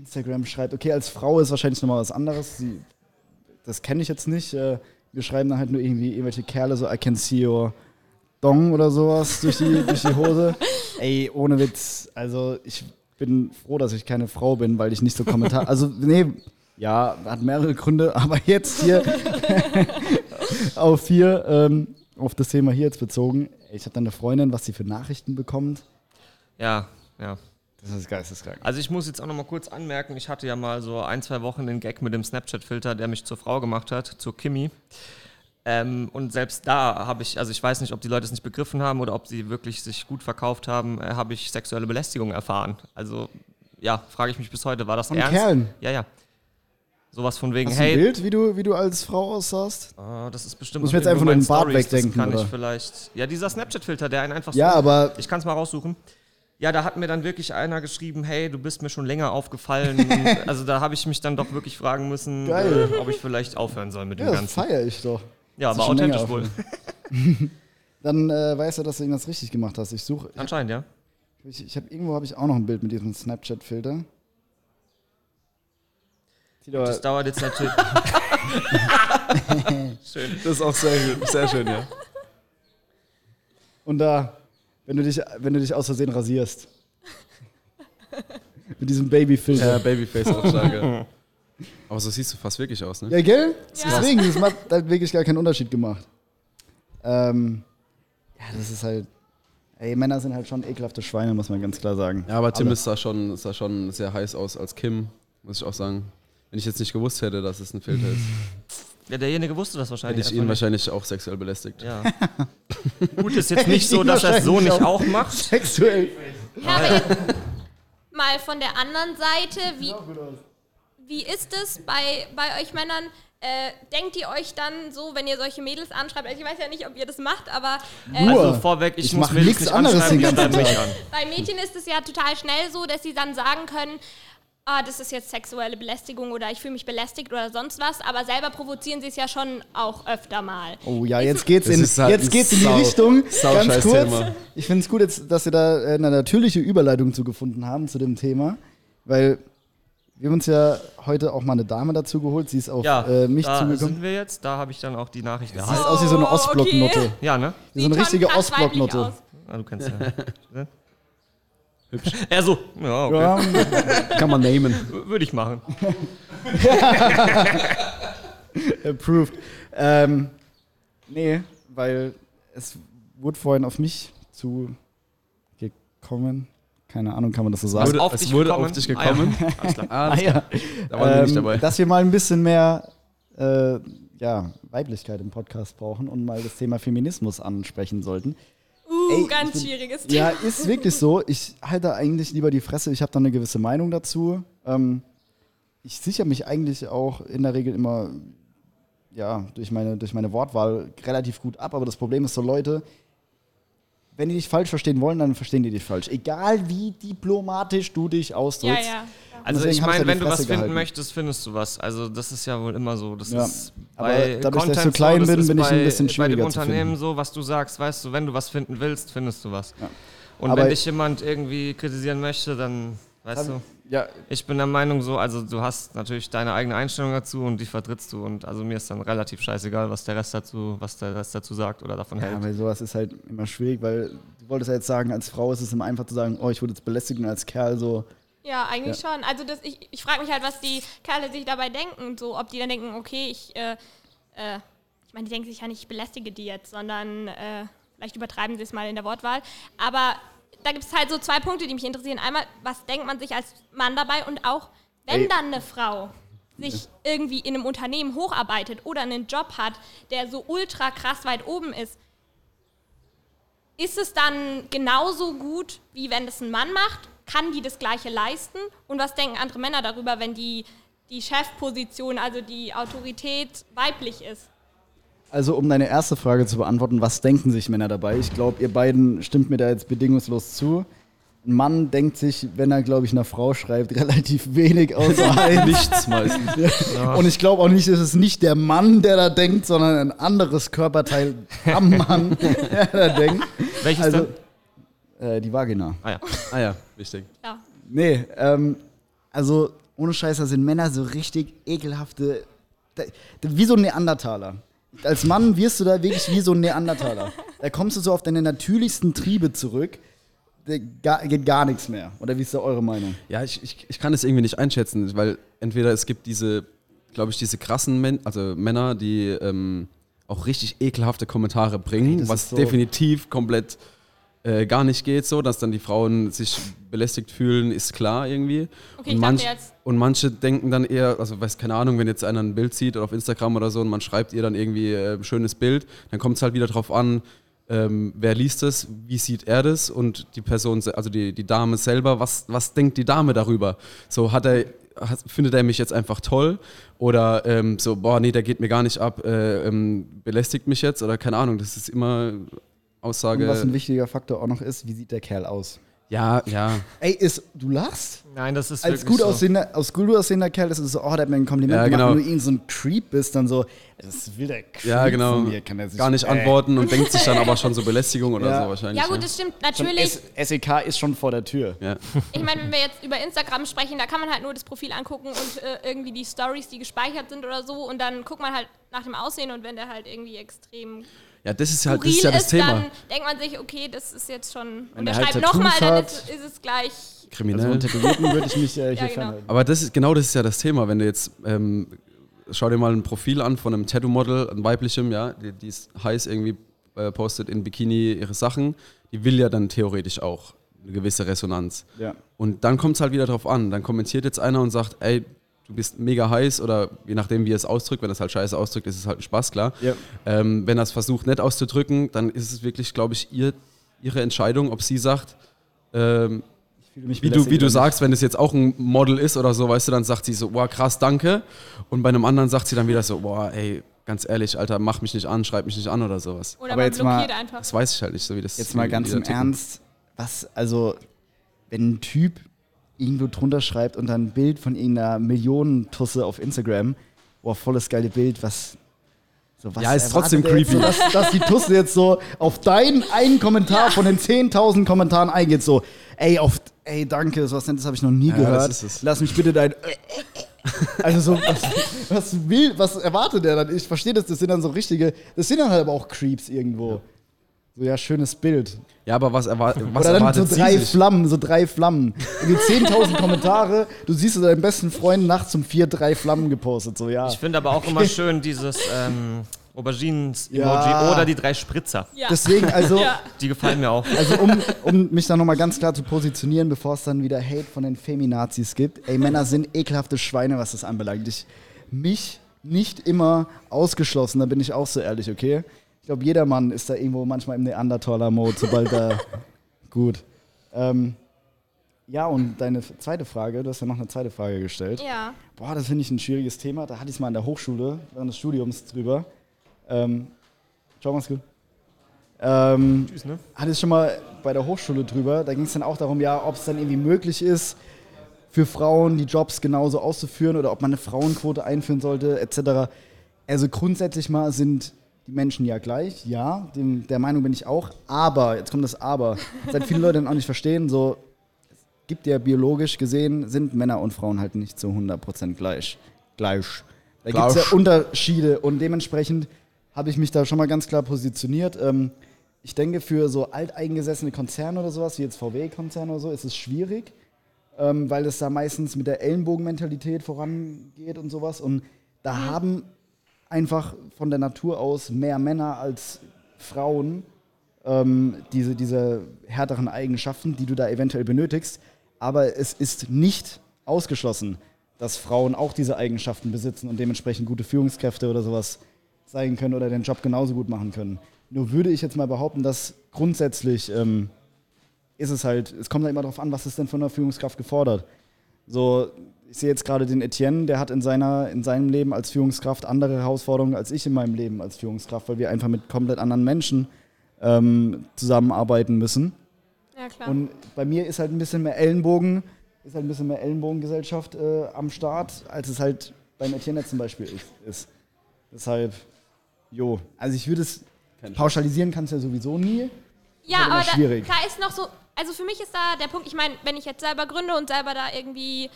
Instagram schreibt, okay, als Frau ist wahrscheinlich nochmal was anderes, sie, das kenne ich jetzt nicht. Äh, wir schreiben dann halt nur irgendwie irgendwelche Kerle, so I can see your Dong oder sowas durch die, durch die Hose. Ey, ohne Witz. Also ich bin froh, dass ich keine Frau bin, weil ich nicht so Kommentar. Also, nee, ja, hat mehrere Gründe, aber jetzt hier auf hier, ähm, auf das Thema hier jetzt bezogen. Ich habe dann eine Freundin, was sie für Nachrichten bekommt. Ja, ja. Das ist geisteskrank. Also ich muss jetzt auch noch mal kurz anmerken, ich hatte ja mal so ein, zwei Wochen den Gag mit dem Snapchat-Filter, der mich zur Frau gemacht hat, zur Kimi. Ähm, und selbst da habe ich, also ich weiß nicht, ob die Leute es nicht begriffen haben oder ob sie wirklich sich gut verkauft haben, äh, habe ich sexuelle Belästigung erfahren. Also ja, frage ich mich bis heute, war das Von ernst? Kerlen? Ja, ja. Sowas von wegen, Hast du ein hey, Bild, wie du, wie du als Frau aussahst? ah, das ist bestimmt Muss noch mir jetzt einfach nur in den Bart Stories, wegdenken, Das kann oder? ich vielleicht. Ja, dieser Snapchat-Filter, der einen einfach Ja, so aber ich kann es mal raussuchen. Ja, da hat mir dann wirklich einer geschrieben, hey, du bist mir schon länger aufgefallen. Und also da habe ich mich dann doch wirklich fragen müssen, äh, ob ich vielleicht aufhören soll mit dem ja, das Ganzen. feiere ich doch. Ja, Das war authentisch wohl. Dann äh, weißt du, dass du irgendwas richtig gemacht hast. Ich suche, Anscheinend, ja. ich, ich habe irgendwo habe ich auch noch ein Bild mit diesem Snapchat-Filter. Das dauert jetzt natürlich. Schön. Das ist auch sehr, schön- sehr schön, ja. und da, wenn du dich, wenn du dich aus Versehen rasierst. mit diesem Babyfilter. Ja, Babyface auch stark, ja. Aber so siehst du fast wirklich aus, ne? Ja, gell? Ja. Deswegen, das hat halt wirklich gar keinen Unterschied gemacht. Ähm, ja, das ist halt. Ey, Männer sind halt schon ekelhafte Schweine, muss man ganz klar sagen. Ja, aber Tim Alle. ist da schon, sah schon sehr heiß aus als Kim, muss ich auch sagen. Wenn ich jetzt nicht gewusst hätte, dass es ein Filter ist, Ja, derjenige wusste das hätte wahrscheinlich. ich ihn wahrscheinlich auch sexuell belästigt. Ja. Gut, ist jetzt nicht so, dass er es so nicht auch. macht. Sexuell. Ja, aber jetzt mal von der anderen Seite, wie, wie ist es bei, bei euch Männern? Äh, denkt ihr euch dann so, wenn ihr solche Mädels anschreibt? Also ich weiß ja nicht, ob ihr das macht, aber äh, Nur. Also vorweg, ich, Ich muss Mädels nichts nicht anderes anschreiben, bei Mädchen ist es ja total schnell so, dass sie dann sagen können, ah, das ist jetzt sexuelle Belästigung oder ich fühle mich belästigt oder sonst was, aber selber provozieren sie es ja schon auch öfter mal. Oh ja, jetzt geht's in, halt jetzt geht's in die sau- Richtung. sau Ganz kurz. Thema. Ich finde es gut, jetzt, dass wir da äh, eine natürliche Überleitung zu gefunden haben zu dem Thema, weil wir haben uns ja heute auch mal eine Dame dazu geholt. Sie ist auf Ja, äh, mich da zugekommen. sind wir jetzt. Da habe ich dann auch die Nachricht Sieht erhalten. aus wie so eine Oh, Ostblocknote. okay. Ja, ne? So eine Sieht richtige Ostblocknote. Ah, du kennst ja. Hübsch. Er so, ja, okay. Ja, Kann man namen. W- Würde ich machen. approved. Ähm, nee, weil es wurde vorhin auf mich zugekommen. Keine Ahnung, kann man das so sagen? Wurde- auf es wurde gekommen? auf dich Ah, ja. gekommen. Alles klar. Ah, Ah, ja. da waren wir nicht Ähm, dabei. Dass wir mal ein bisschen mehr äh, ja, Weiblichkeit im Podcast brauchen und mal das Thema Feminismus ansprechen sollten. Ey, ganz bin- schwieriges Thema. Ja, ist wirklich so. Ich halte eigentlich lieber die Fresse. Ich habe da eine gewisse Meinung dazu. Ähm, ich sichere mich eigentlich auch in der Regel immer ja, durch, meine, durch meine Wortwahl relativ gut ab. Aber das Problem ist so, Leute, wenn die dich falsch verstehen wollen, dann verstehen die dich falsch. Egal wie diplomatisch du dich Ja, ausdrückst. ja. Also Deswegen ich meine, da wenn du was finden gehalten. möchtest, findest du was. Also das ist ja wohl immer so. Das Ja. ist Aber bei dadurch, dass ich Content so klein das bin, bin ich ein bei, bisschen Bei schwieriger dem zu Unternehmen so, was du sagst, weißt du, wenn du was finden willst, findest du was. Ja. Und Aber- wenn dich jemand irgendwie kritisieren möchte, dann, weißt du, Ja, ich bin der Meinung so, also du hast natürlich deine eigene Einstellung dazu und die vertrittst du und also mir ist dann relativ scheißegal, was der Rest dazu, was der Rest dazu sagt oder davon Ja, hält. aber sowas ist halt immer schwierig, weil du wolltest ja jetzt sagen, als Frau ist es immer einfach zu sagen, oh, ich wurde jetzt belästigt und als Kerl so. Ja, eigentlich schon. Also das, ich, ich frage mich halt, was die Kerle sich dabei denken. So, ob die dann denken, okay, ich, äh, äh, ich meine, die denken sich ja nicht, ich belästige die jetzt, sondern äh, vielleicht übertreiben sie es mal in der Wortwahl. Aber da gibt es halt so zwei Punkte, die mich interessieren. Einmal, was denkt man sich als Mann dabei und auch, wenn Ey. dann eine Frau sich irgendwie in einem Unternehmen hocharbeitet oder einen Job hat, der so ultra krass weit oben ist, ist es dann genauso gut, wie wenn es ein Mann macht? Kann die das Gleiche leisten? Und was denken andere Männer darüber, wenn die, die Chefposition, also die Autorität weiblich ist? Also, um deine erste Frage zu beantworten, was denken sich Männer dabei? Ich glaube, ihr beiden stimmt mir da jetzt bedingungslos zu. Ein Mann denkt sich, wenn er, glaube ich, einer Frau schreibt, relativ wenig außer. Nichts meistens. Und ich glaube auch nicht, es ist nicht der Mann, der da denkt, sondern ein anderes Körperteil am Mann, der da denkt. Welches Also, denn? äh, die Vagina. Ah ja. Ah ja, wichtig. Ja. Nee, ähm, also ohne Scheiß, da sind Männer so richtig ekelhafte, wie so ein Neandertaler. Als Mann wirst du da wirklich wie so ein Neandertaler. Da kommst du so auf deine natürlichsten Triebe zurück. Da ga- geht gar nichts mehr. Oder wie ist da eure Meinung? Ja, ich, ich, ich kann es irgendwie nicht einschätzen, weil entweder es gibt diese, glaube ich, diese krassen Män also Männer, die ähm, auch richtig ekelhafte Kommentare bringen, das was so- definitiv komplett äh, gar nicht geht, so, dass dann die Frauen sich belästigt fühlen, ist klar irgendwie. Okay, und, manch, und manche denken dann eher, also weiß keine Ahnung, wenn jetzt einer ein Bild sieht oder auf Instagram oder so und man schreibt ihr dann irgendwie äh, ein schönes Bild, dann kommt es halt wieder drauf an, ähm, wer liest es, wie sieht er das und die Person, also die, die Dame selber, was, was denkt die Dame darüber? So hat er, hat, findet er mich jetzt einfach toll oder ähm, so, boah, nee, der geht mir gar nicht ab, äh, ähm, belästigt mich jetzt oder keine Ahnung, das ist immer Aussage. Und was ein wichtiger Faktor auch noch ist, wie sieht der Kerl aus? ja, ja. Ey, ist, du lachst? Nein, das ist Als gut, so. aussehender, aus gut aussehender Kerl ist es so, oh, der hat mir ein Kompliment Ja, gemacht. genau. Wenn du ihn so ein Creep bist, dann so, das will der Creep Ja, genau. von mir, kann er sich Gar nicht äh, antworten und denkt sich dann aber schon so Belästigung oder Ja. so wahrscheinlich. Ja gut, das stimmt natürlich. SEK ist schon vor der Tür. ja. Ich meine, wenn wir jetzt über Instagram sprechen, da kann man halt nur das Profil angucken und äh, irgendwie die Stories, die gespeichert sind oder so. Und dann guckt man halt nach dem Aussehen und wenn der halt irgendwie extrem ja, das ist halt das, ist ja das ist, Thema. dann denkt man sich, okay, das ist jetzt schon. Wenn Und der der halt schreibt nochmal, dann ist, ist es gleich. Kriminell. Also unter Tätowierten würde ich mich äh, hier Ja, genau. fernhalten. Aber das ist genau das ist ja das Thema, wenn du jetzt ähm, schau dir mal ein Profil an von einem Tattoo-Model, ein weiblichem, ja, die, die ist heiß irgendwie äh, postet in Bikini ihre Sachen, die will ja dann theoretisch auch eine gewisse Resonanz. Ja. Und dann kommt es halt wieder drauf an. Dann kommentiert jetzt einer und sagt, ey, du bist mega heiß oder je nachdem, wie er es ausdrückt, wenn er es halt scheiße ausdrückt, ist es halt ein Spaß, klar. Ja. Ähm, wenn er es versucht, nett auszudrücken, dann ist es wirklich, glaube ich, ihr, ihre Entscheidung, ob sie sagt, ähm, mich wie du, wie du sagst, wenn es jetzt auch ein Model ist oder so, weißt du, dann sagt sie so, boah, krass, danke. Und bei einem anderen sagt sie dann wieder so, boah, ey, ganz ehrlich, Alter, mach mich nicht an, schreib mich nicht an oder sowas. Oder Aber man jetzt mal- blockiert einfach. Das weiß ich halt nicht, so wie das Jetzt mal wie ganz im. Ernst, was, also, wenn ein Typ irgendwo drunter schreibt und dann ein Bild von irgendeiner Millionentusse auf Instagram, boah, volles geile Bild, was. So, was Ja, ist trotzdem creepy. So, dass, dass die Tusse jetzt so auf deinen einen Kommentar von den 10.000 Kommentaren eingeht, so, ey, auf, ey, danke, sowas Nettes habe ich noch nie Ja, das gehört. Lass mich bitte dein. Also so, was, was will, was erwartet er dann? Ich verstehe das, das sind dann so richtige, das sind dann halt aber auch Creeps irgendwo. So, ja, schönes Bild. Ja, aber was, erwar was Oder dann so erwartet drei sie sich? Flammen, so drei Flammen. Irgendwie 10.000 Kommentare, du siehst so deinen besten Freund nachts um vier drei Flammen gepostet, so, ja. Ich finde aber auch immer schön dieses ähm, Aubergines-Emoji Ja. oder die drei Spritzer. Ja. Deswegen, also, Ja. Die gefallen mir auch. also um, um mich da nochmal ganz klar zu positionieren, bevor es dann wieder Hate von den Feminazis gibt. Ey, Männer sind ekelhafte Schweine, was das anbelangt. Ich, mich nicht immer ausgeschlossen, da bin ich auch so ehrlich, okay? Ich glaube, jeder Mann ist da irgendwo manchmal im Neandertaler-Mode, sobald er. gut. Ähm, ja, und deine zweite Frage, du hast ja noch eine zweite Frage gestellt. Ja. Boah, das finde ich ein schwieriges Thema. Da hatte ich es mal in der Hochschule während des Studiums drüber. Ähm, ciao, mach's gut. Ähm, Tschüss, ne? hatte ich schon mal bei der Hochschule drüber. Da ging es dann auch darum, ja, ob es dann irgendwie möglich ist, für Frauen die Jobs genauso auszuführen oder ob man eine Frauenquote einführen sollte, etc. Also grundsätzlich mal sind die Menschen ja gleich, ja, dem, der Meinung bin ich auch. Aber, jetzt kommt das Aber, seit viele Leute dann auch nicht verstehen, so, es gibt ja biologisch gesehen, sind Männer und Frauen halt nicht zu 100% gleich. Gleich. Da gibt es ja. Unterschiede und dementsprechend habe ich mich da schon mal ganz klar positioniert. Ähm, ich denke, für so alteingesessene Konzerne oder sowas, wie jetzt VW-Konzerne oder so, ist es schwierig, ähm, weil es da meistens mit der Ellenbogenmentalität vorangeht und sowas. Und da haben einfach von der Natur aus mehr Männer als Frauen ähm, diese, diese härteren Eigenschaften, die du da eventuell benötigst. Aber es ist nicht ausgeschlossen, dass Frauen auch diese Eigenschaften besitzen und dementsprechend gute Führungskräfte oder sowas sein können oder den Job genauso gut machen können. Nur würde ich jetzt mal behaupten, dass grundsätzlich ähm, ist es halt, es kommt halt immer darauf an, was ist denn von einer Führungskraft gefordert. So, ich sehe jetzt gerade den Etienne, der hat in, seiner, in seinem Leben als Führungskraft andere Herausforderungen als ich in meinem Leben als Führungskraft, weil wir einfach mit komplett anderen Menschen ähm, zusammenarbeiten müssen. Ja, klar. Und bei mir ist halt ein bisschen mehr Ellenbogen, ist halt ein bisschen mehr Ellenbogengesellschaft äh, am Start, als es halt beim Etienne zum Beispiel ist. ist. Deshalb, jo, also ich würde es pauschalisieren kannst du ja sowieso nie. Ja, halt aber da, da ist noch so, also für mich ist da der Punkt, ich meine, wenn ich jetzt selber gründe und selber da irgendwie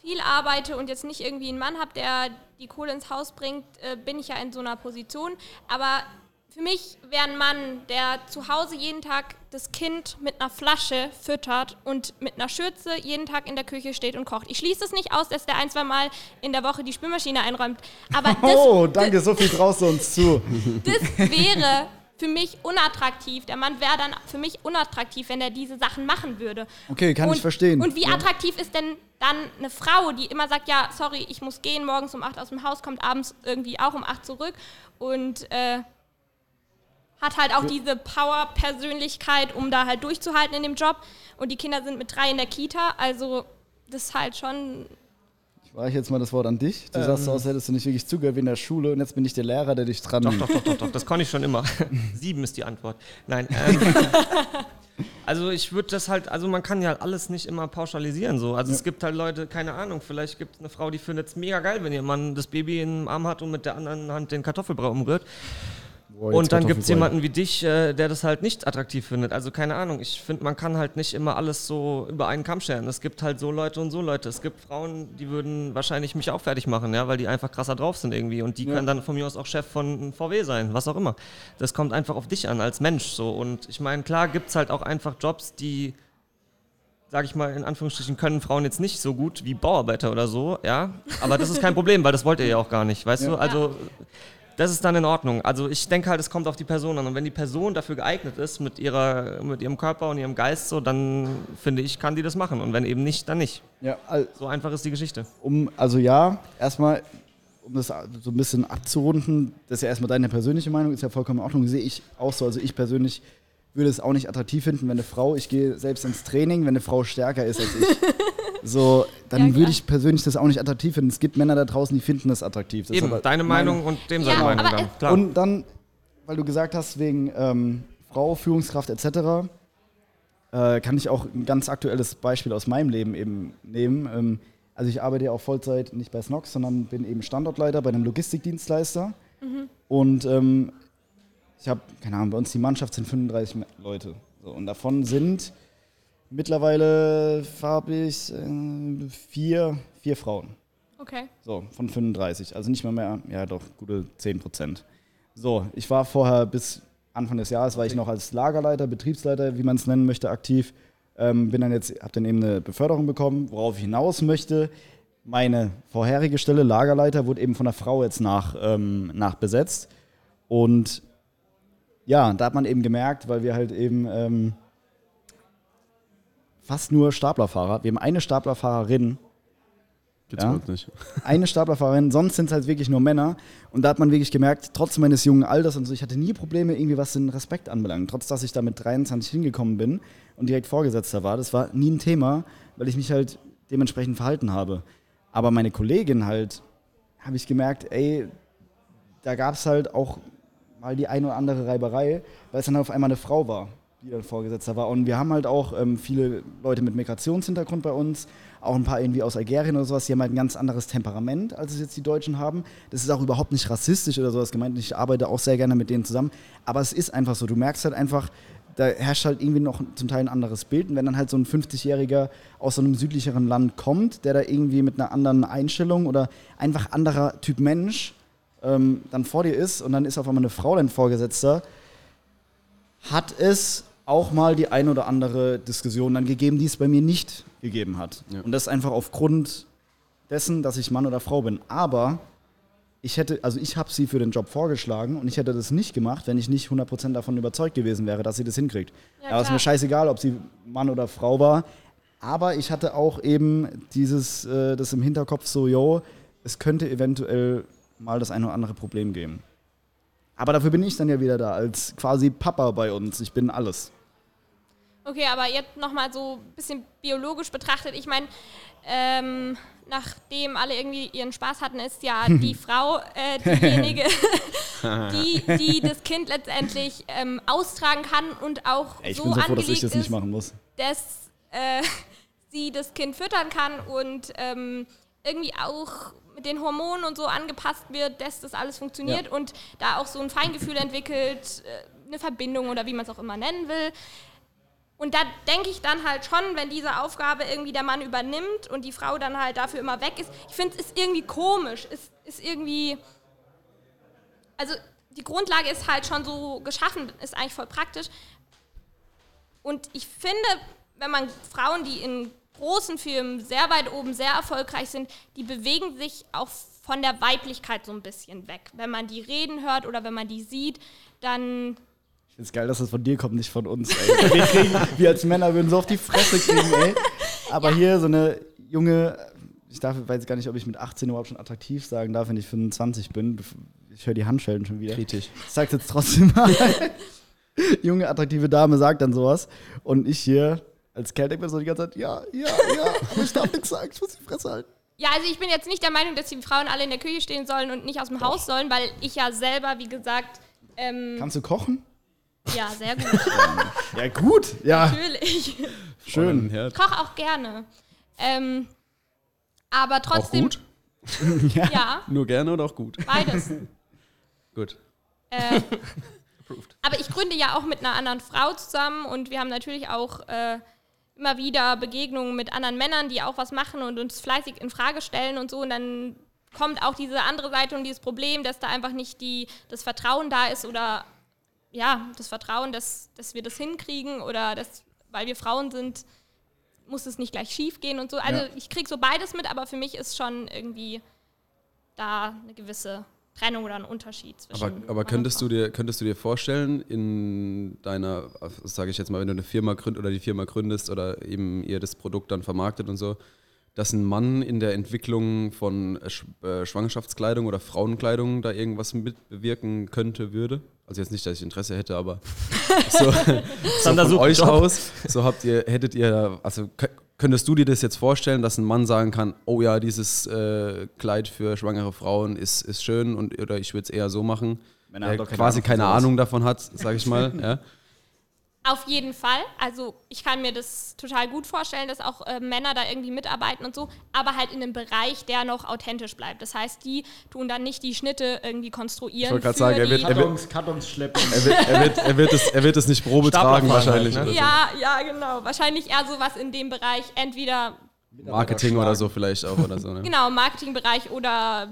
viel arbeite und jetzt nicht irgendwie einen Mann habe, der die Kohle ins Haus bringt, äh, bin ich ja in so einer Position. Aber für mich wäre ein Mann, der zu Hause jeden Tag das Kind mit einer Flasche füttert und mit einer Schürze jeden Tag in der Küche steht und kocht. Ich schließe es nicht aus, dass der ein, zwei Mal in der Woche die Spülmaschine einräumt. Aber das, oh, danke, so viel traust du uns zu. das wäre für mich unattraktiv. Der Mann wäre dann für mich unattraktiv, wenn er diese Sachen machen würde. Okay, kann und, ich verstehen. Und wie Ja. attraktiv ist denn dann eine Frau, die immer sagt, ja, sorry, ich muss gehen, morgens um 8 aus dem Haus, kommt abends irgendwie auch um 8 zurück und äh, hat halt auch diese Power-Persönlichkeit, um da halt durchzuhalten in dem Job. Und die Kinder sind mit drei in der Kita, also das ist halt schon Ich weiche jetzt mal das Wort an dich. Du sagst so, als hättest du nicht wirklich zugehört wie in der Schule und jetzt bin ich der Lehrer, der dich dran Doch, doch, doch, doch, doch, das kann ich schon immer. Sieben ist die Antwort. Nein. Ähm, also ich würde das halt, also man kann ja alles nicht immer pauschalisieren so. Also es gibt halt Leute, keine Ahnung, vielleicht gibt es eine Frau, die findet es mega geil, wenn ihr Mann das Baby im Arm hat und mit der anderen Hand den Kartoffelbrei umrührt. Boah, Und dann gibt es jemanden wie dich, äh, der das halt nicht attraktiv findet. Also keine Ahnung, ich finde, man kann halt nicht immer alles so über einen Kamm scheren. Es gibt halt so Leute und so Leute. Es gibt Frauen, die würden wahrscheinlich mich auch fertig machen, ja, weil die einfach krasser drauf sind irgendwie. Und die Ja. können dann von mir aus auch Chef von VW sein, was auch immer. Das kommt einfach auf dich an als Mensch so. Und ich meine, klar gibt es halt auch einfach Jobs, die sage ich mal, in Anführungsstrichen, können Frauen jetzt nicht so gut wie Bauarbeiter oder so, ja. Aber das ist kein Problem, weil das wollt ihr ja auch gar nicht, weißt Ja. du? Also, das ist dann in Ordnung. Also, ich denke halt, es kommt auf die Person an. Und wenn die Person dafür geeignet ist, mit, ihrer, mit ihrem Körper und ihrem Geist, so, dann finde ich, kann die das machen. Und wenn eben nicht, dann nicht. Ja, al- So einfach ist die Geschichte. um, also ja, erstmal, um das so ein bisschen abzurunden, das ist ja erstmal deine persönliche Meinung, ist ja vollkommen in Ordnung, sehe ich auch so. Also ich persönlich würde es auch nicht attraktiv finden, wenn eine Frau, ich gehe selbst ins Training, wenn eine Frau stärker ist als ich. So, dann Ja, würde ich persönlich das auch nicht attraktiv finden. Es gibt Männer da draußen, die finden das attraktiv. Das ist Eben, aber deine Meinung und dem Ja, seine Meinung dann. Klar. Und dann, weil du gesagt hast, wegen ähm, Frau, Führungskraft etc., äh, kann ich auch ein ganz aktuelles Beispiel aus meinem Leben eben nehmen. Ähm, also ich arbeite ja auch Vollzeit nicht bei Snox, sondern bin eben Standortleiter bei einem Logistikdienstleister. Und ähm, ich habe, keine Ahnung, bei uns die Mannschaft sind 35 Me- Leute. So, und davon sind mittlerweile farbig äh, vier, vier Frauen. okay. So, von 35. Also nicht mal mehr, ja doch, gute 10 Prozent. So, ich war vorher bis Anfang des Jahres, war ich noch als Lagerleiter, Betriebsleiter, wie man es nennen möchte, aktiv. Ähm, bin dann jetzt, habe dann eben eine Beförderung bekommen, worauf ich hinaus möchte. Meine vorherige Stelle, Lagerleiter, wurde eben von einer Frau jetzt nach, ähm, nachbesetzt. Und ja, da hat man eben gemerkt, weil wir halt eben ähm, fast nur Staplerfahrer, wir haben eine Staplerfahrerin, Gibt's Ja? nicht. eine Staplerfahrerin, sonst sind es halt wirklich nur Männer. Und da hat man wirklich gemerkt, trotz meines jungen Alters und so, ich hatte nie Probleme irgendwie, was den Respekt anbelangt. Trotz, dass ich da mit 23 hingekommen bin und direkt Vorgesetzter war, das war nie ein Thema, weil ich mich halt dementsprechend verhalten habe. Aber meine Kollegin halt, habe ich gemerkt, ey, da gab es halt auch mal die eine oder andere Reiberei, weil es dann auf einmal eine Frau war, die dann Vorgesetzter war. Und wir haben halt auch ähm, viele Leute mit Migrationshintergrund bei uns, auch ein paar irgendwie aus Algerien oder sowas, die haben halt ein ganz anderes Temperament, als es jetzt die Deutschen haben. Das ist auch überhaupt nicht rassistisch oder sowas gemeint. Ich arbeite auch sehr gerne mit denen zusammen. Aber es ist einfach so, du merkst halt einfach, da herrscht halt irgendwie noch zum Teil ein anderes Bild. Und wenn dann halt so ein 50-Jähriger aus so einem südlicheren Land kommt, der da irgendwie mit einer anderen Einstellung oder einfach anderer Typ Mensch ähm, dann vor dir ist und dann ist auf einmal eine Frau dein Vorgesetzter, hat es auch mal die ein oder andere Diskussion dann gegeben, die es bei mir nicht gegeben hat. Ja. Und das einfach aufgrund dessen, dass ich Mann oder Frau bin. Aber ich hätte, also ich habe sie für den Job vorgeschlagen und ich hätte das nicht gemacht, wenn ich nicht 100% davon überzeugt gewesen wäre, dass sie das hinkriegt. Ja, aber es ist mir scheißegal, ob sie Mann oder Frau war. Aber ich hatte auch eben dieses, äh, das im Hinterkopf so, yo, es könnte eventuell mal das eine oder andere Problem geben. Aber dafür bin ich dann ja wieder da, als quasi Papa bei uns. Ich bin alles. Okay, aber jetzt nochmal so ein bisschen biologisch betrachtet. Ich meine, ähm, nachdem alle irgendwie ihren Spaß hatten, ist ja die Frau äh, diejenige, die, die das Kind letztendlich ähm, austragen kann und auch Ey, so bin so froh, dass angelegt ich das nicht ist, machen muss. dass äh, sie das Kind füttern kann und ähm, irgendwie auch mit den Hormonen und so angepasst wird, dass das alles funktioniert Ja. und da auch so ein Feingefühl entwickelt, äh, eine Verbindung oder wie man es auch immer nennen will. Und da denke ich dann halt schon, wenn diese Aufgabe irgendwie der Mann übernimmt und die Frau dann halt dafür immer weg ist, ich finde es ist irgendwie komisch, es ist irgendwie, also die Grundlage ist halt schon so geschaffen, ist eigentlich voll praktisch. Und ich finde, wenn man Frauen, die in großen Firmen sehr weit oben sehr erfolgreich sind, die bewegen sich auch von der Weiblichkeit so ein bisschen weg. Wenn man die reden hört oder wenn man die sieht, dann Find's geil, dass das von dir kommt, nicht von uns. Ey. Wir, kriegen, wir als Männer würden so auf die Fresse kriegen, ey. Aber hier so eine junge, ich darf, weiß gar nicht, ob ich mit 18 überhaupt schon attraktiv sagen darf, wenn ich 25 bin. Ich höre die Handschellen schon wieder. Kritisch. Ich sag's jetzt trotzdem mal. junge, attraktive Dame sagt dann sowas. Und ich hier als Kerl mir so die ganze Zeit, ja, ja, ja, aber ich darf nichts sagen, ich muss die Fresse halten. Ja, also ich bin jetzt nicht der Meinung, dass die Frauen alle in der Küche stehen sollen und nicht aus dem Haus sollen, weil ich ja selber, wie gesagt, ähm, Kannst du kochen? Ja, sehr gut, Ja, gut. Ja, natürlich. schön. Ich koche auch gerne. Ähm, aber Auch trotzdem, gut? ja, Nur gerne oder auch gut? beides. Gut. Äh, aber ich gründe ja auch mit einer anderen Frau zusammen und wir haben natürlich auch äh, immer wieder Begegnungen mit anderen Männern, die auch was machen und uns fleißig in Frage stellen und so. Und dann kommt auch diese andere Seite und dieses Problem, dass da einfach nicht die, das Vertrauen da ist oder ja, das Vertrauen, dass, dass wir das hinkriegen oder dass, weil wir Frauen sind, muss es nicht gleich schief gehen und so. Also Ja. ich kriege so beides mit, aber für mich ist schon irgendwie da eine gewisse Trennung oder ein Unterschied zwischen. Aber, aber könntest, du dir, könntest du dir vorstellen, in deiner, sage ich jetzt mal, wenn du eine Firma gründest oder die Firma gründest oder eben ihr das Produkt dann vermarktet und so, dass ein Mann in der Entwicklung von äh, Sch- äh, Schwangerschaftskleidung oder Frauenkleidung da irgendwas mitbewirken könnte, würde? Also jetzt nicht, dass ich Interesse hätte, aber so, so von euch Job. aus, so habt ihr, hättet ihr, also kö- könntest du dir das jetzt vorstellen, dass ein Mann sagen kann, oh ja, dieses äh, Kleid für schwangere Frauen ist, ist schön und oder ich würde es eher so machen, Männer haben der doch keine quasi keine. Ahnung davon hat, sage ich mal. ja. Auf jeden Fall. Also ich kann mir das total gut vorstellen, dass auch äh, Männer da irgendwie mitarbeiten und so, aber halt in einem Bereich, der noch authentisch bleibt. Das heißt, die tun dann nicht die Schnitte irgendwie konstruieren. Ich wollte gerade für sagen, er die- wird- er wird- Kartons, Kartons schleppen. Er, wird, er, wird, er, wird es, er wird es nicht Probe tragen wahrscheinlich. halt, ne? Ja, ja, genau. Wahrscheinlich eher sowas in dem Bereich, entweder. Marketing oder so vielleicht auch oder so. Ne? genau Marketingbereich oder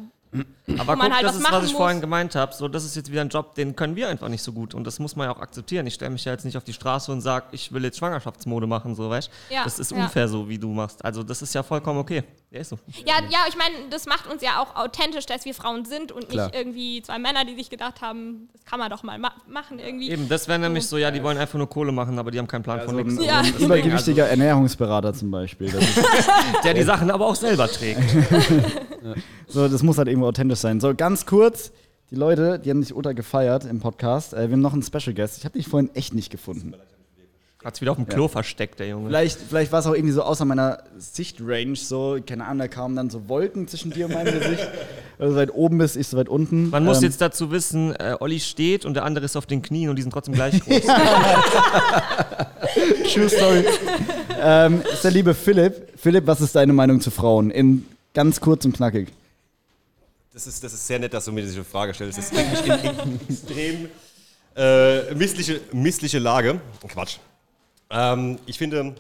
Aber guck, halt das was ist, was ich muss. vorhin gemeint habe. So, das ist jetzt wieder ein Job, den können wir einfach nicht so gut. Und das muss man ja auch akzeptieren. Ich stelle mich ja jetzt nicht auf die Straße und sage, ich will jetzt Schwangerschaftsmode machen, so, weißt Ja, Das ist ja. unfair so, wie du machst. Also, das ist ja vollkommen okay. Ja, ist so. Ja, ja, ich meine, das macht uns ja auch authentisch, dass wir Frauen sind und Klar. nicht irgendwie zwei Männer, die sich gedacht haben, das kann man doch mal ma machen irgendwie. Eben, das wäre nämlich so, ja, die wollen einfach nur Kohle machen, aber die haben keinen Plan von so nichts. Ja. ein übergewichtiger Ernährungsberater zum Beispiel. Der die Sachen aber auch selber trägt. so, das muss halt irgendwo authentisch sein. So, ganz kurz, die Leute, die haben sich ultra gefeiert im Podcast. Äh, wir haben noch einen Special Guest. Ich habe dich vorhin echt nicht gefunden. Hat's wieder auf dem Klo versteckt, der Junge. Vielleicht, vielleicht war es auch irgendwie so außer meiner Sichtrange, so, keine Ahnung, da kamen dann so Wolken zwischen dir und meinem Gesicht. Weil du so weit oben bist, ich so weit unten. Man muss Ähm, jetzt dazu wissen, äh, Olli steht und der andere ist auf den Knien und die sind trotzdem gleich groß. True Story. ähm, ist der liebe Philipp. Philipp, was ist deine Meinung zu Frauen? In ganz kurz und knackig. Das ist, das ist sehr nett, dass du mir diese Frage stellst. Das ist wirklich eine extrem äh, missliche, missliche Lage. Quatsch. Ähm, ich finde,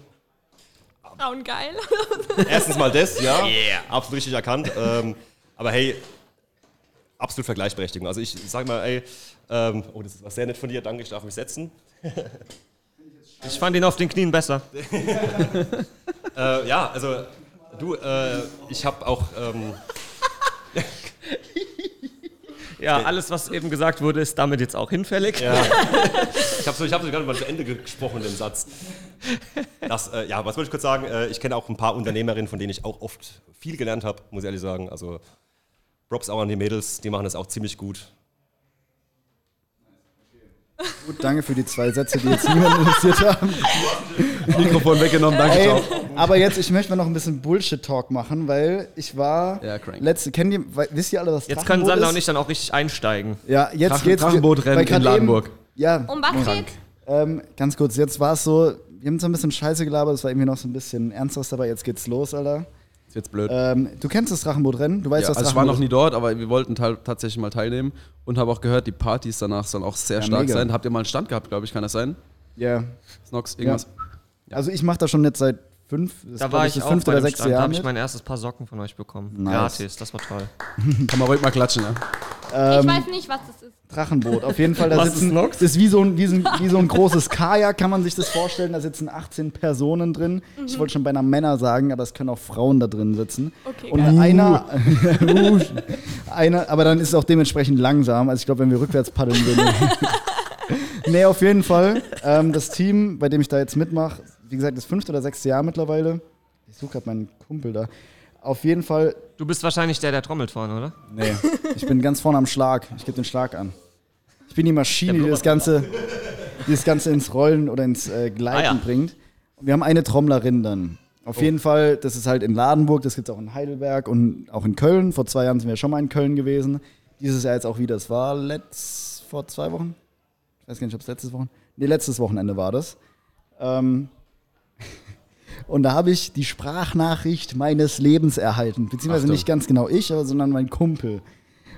Frauen geil. erstens mal das, ja, absolut richtig erkannt. Ähm, aber hey, absolut Vergleichberechtigung. Also ich sag mal, ey, ähm, oh, das war sehr nett von dir, danke, ich darf mich setzen. Ich fand ihn auf den Knien besser. Äh, ja, also du, äh, ich habe auch, ähm, Ja, alles, was eben gesagt wurde, ist damit jetzt auch hinfällig. Ja. Ich habe so, ich hab gerade mal zu Ende gesprochen, den Satz. Das, äh, ja, was wollte ich kurz sagen? Äh, ich kenne auch ein paar Unternehmerinnen, von denen ich auch oft viel gelernt habe, muss ich ehrlich sagen. Also Props auch an die Mädels, die machen das auch ziemlich gut. Gut, danke für die zwei Sätze, die jetzt niemand interessiert haben. Mikrofon weggenommen, danke, Ey, ciao. aber jetzt, ich möchte mal noch ein bisschen Bullshit-Talk machen, weil ich war. Ja, crank. Letzte, kennt ihr, wisst ihr alle, was Jetzt können Sander und ich dann auch richtig einsteigen. Ja, jetzt Drachen- geht's. Drachenbootrennen in Ladenburg. Eben, ja, Um was geht's? ähm, ganz kurz, jetzt war es so, wir haben so ein bisschen Scheiße gelabert, es war irgendwie noch so ein bisschen Ernstes dabei, jetzt geht's los, Alter. Ist jetzt blöd. Ähm, du kennst das Drachenbootrennen? Du weißt, ja, was also ich war noch nie dort, aber wir wollten tatsächlich mal teilnehmen und habe auch gehört, die Partys danach sollen auch sehr Ja, stark mega. sein. Habt ihr mal einen Stand gehabt, glaube ich, kann das sein? Ja. Snox, irgendwas? Also ich mache das schon jetzt seit fünf, das ist, Da war ich das auch fünfte bei oder sechste Stand. Da Jahr habe ich mein erstes Paar Socken von euch bekommen. Nice. Gratis, das war toll. Kann man ruhig mal klatschen, ja? Ähm, ich weiß nicht, was das ist. Drachenboot. Auf jeden Fall, da Was ist sitzen. Das ist wie so, ein, wie, so ein, wie so ein großes Kajak, kann man sich das vorstellen. Da sitzen 18 Personen drin. Ich wollte schon beinahe Männer sagen, aber es können auch Frauen da drin sitzen. Okay, Und geil. einer, Uh, einer, aber dann ist es auch dementsprechend langsam. Also ich glaube, wenn wir rückwärts paddeln würden. nee, auf jeden Fall. Ähm, das Team, bei dem ich da jetzt mitmache, wie gesagt, das fünfte oder sechste Jahr mittlerweile. Ich suche gerade meinen Kumpel da. Auf jeden Fall Du bist wahrscheinlich der, der trommelt vorne, oder? Nee, ich bin ganz vorne am Schlag. Ich gebe den Schlag an. Ich bin die Maschine, die das Ganze, die das Ganze ins Rollen oder ins äh, Gleiten Ah, ja. bringt. Und wir haben eine Trommlerin dann. Auf jeden Fall, das ist halt in Ladenburg, das gibt es auch in Heidelberg und auch in Köln. Vor zwei Jahren sind wir schon mal in Köln gewesen. Dieses Jahr jetzt auch wieder. Es war letzt, vor zwei Wochen. Ich weiß gar nicht, ob es letztes Wochen. Nee, letztes Wochenende war das. Ähm, und da habe ich die Sprachnachricht meines Lebens erhalten. Beziehungsweise Achtung. nicht ganz genau ich, sondern mein Kumpel.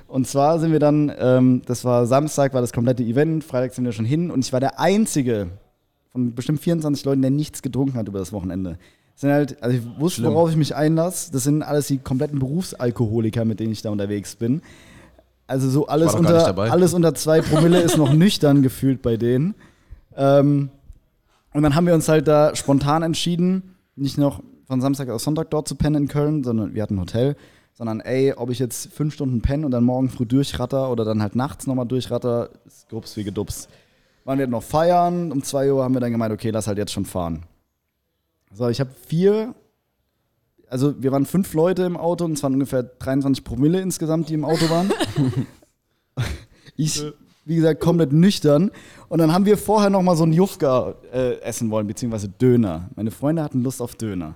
Und zwar sind wir dann, ähm, das war Samstag, war das komplette Event, Freitag sind wir schon hin und ich war der Einzige von bestimmt 24 Leuten, der nichts getrunken hat über das Wochenende. Das sind halt, also ich wusste, Schlimm. worauf ich mich einlasse. Das sind alles die kompletten Berufsalkoholiker, mit denen ich da unterwegs bin. Also so alles unter, alles unter zwei Promille ist noch nüchtern gefühlt bei denen. Ähm, und dann haben wir uns halt da spontan entschieden, nicht noch von Samstag auf Sonntag dort zu pennen in Köln, sondern wir hatten ein Hotel, sondern ey, ob ich jetzt fünf Stunden penne und dann morgen früh durchratter oder dann halt nachts nochmal durchratter, ist grups wie gedups. Waren wir noch feiern, um zwei Uhr haben wir dann gemeint, okay, lass halt jetzt schon fahren. So, ich habe vier, also wir waren fünf Leute im Auto und es waren ungefähr 23 Promille insgesamt, die im Auto waren. ich, wie gesagt, komplett nüchtern. Und dann haben wir vorher noch mal so einen Jufka äh, essen wollen, beziehungsweise Döner. Meine Freunde hatten Lust auf Döner.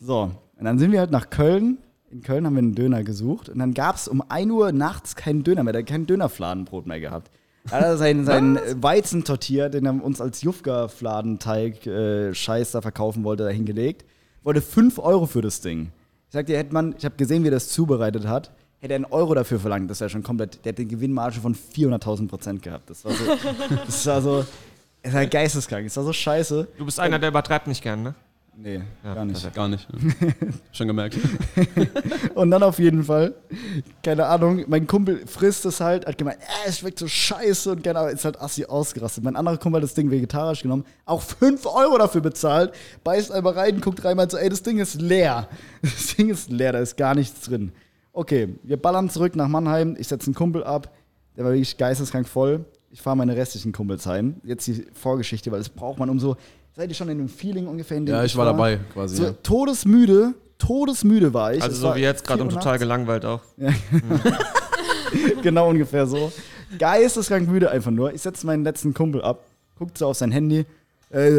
So, und dann sind wir halt nach Köln. In Köln haben wir einen Döner gesucht. Und dann gab es um 1 Uhr nachts keinen Döner mehr. Der hat kein Dönerfladenbrot mehr gehabt. Da hat er seinen, seinen Weizentortier, den er uns als Jufka-Fladenteig äh, Scheiß da verkaufen wollte, da hingelegt. Wollte 5 Euro für das Ding. Ich sagte, hätte man, ich habe gesehen, wie er das zubereitet hat, hätte er einen Euro dafür verlangt. Das wäre schon komplett, der hätte eine Gewinnmarge von 400.000 Prozent gehabt. Das war so, das war so, es war geisteskrank. Es war so scheiße. Du bist einer, der übertreibt nicht gern, ne? Nee, Ja, gar nicht. Gar nicht. Schon gemerkt. Und dann auf jeden Fall, keine Ahnung, mein Kumpel frisst es halt, hat gemeint, äh, es schmeckt so scheiße und keine Ahnung, ist halt assi ausgerastet. Mein anderer Kumpel hat das Ding vegetarisch genommen, auch 5 Euro dafür bezahlt, beißt einmal rein, guckt dreimal so, ey, das Ding ist leer. Das Ding ist leer, da ist gar nichts drin. Okay, wir ballern zurück nach Mannheim, ich setze einen Kumpel ab, der war wirklich geisteskrank voll. Ich fahre meine restlichen Kumpels heim. Jetzt die Vorgeschichte, weil das braucht man um so, seid ihr schon in dem Feeling ungefähr, in dem Ja, ich war dabei quasi. So Ja. todesmüde, todesmüde war ich. Also Es so war wie jetzt gerade 4 und total gelangweilt auch. Genau ungefähr so. Geisteskrank müde einfach nur. Ich setze meinen letzten Kumpel ab, guckt so auf sein Handy. Äh,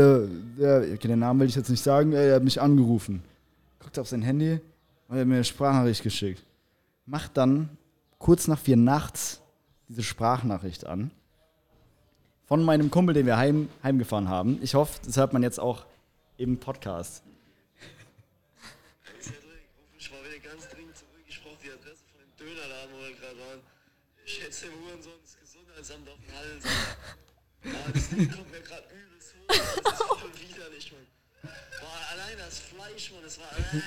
der, okay, den Namen will ich jetzt nicht sagen, äh, er hat mich angerufen. Guckt auf sein Handy und er hat mir eine Sprachnachricht geschickt. Macht dann kurz nach vier nachts diese Sprachnachricht an. Von meinem Kumpel, den wir heim, heimgefahren haben. Ich hoffe, das hört man jetzt auch im Podcast. Cedric, ruf mich mal wieder ganz dringend zurück. Ich brauche die Adresse von dem Dönerladen, wo wir gerade waren. Ich schätze dem Hurensohn das Gesundheitsamt auf den Hals. Ah, das Ding kommt mir gerade übelst hoch. Das ist voll widerlich, Mann. Boah, allein das Fleisch, Mann, das war. Äh.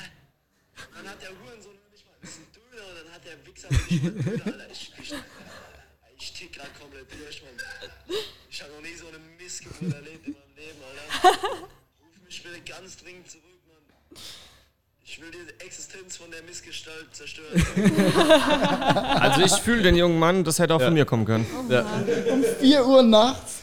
Dann hat der Hurensohn noch nicht mal. Das ist ein Und dann hat der Wichser Döner, Alter. Ich, ich, ich tick gerade komplett durch, Mann. Ich habe noch nie so eine Missgeburt erlebt in meinem Leben, Alter. Ruf mich bitte ganz dringend zurück, Mann. Ich will die Existenz von der Missgestalt zerstören. Also ich fühle den jungen Mann, das hätte auch von mir kommen können. 4 Uhr nachts.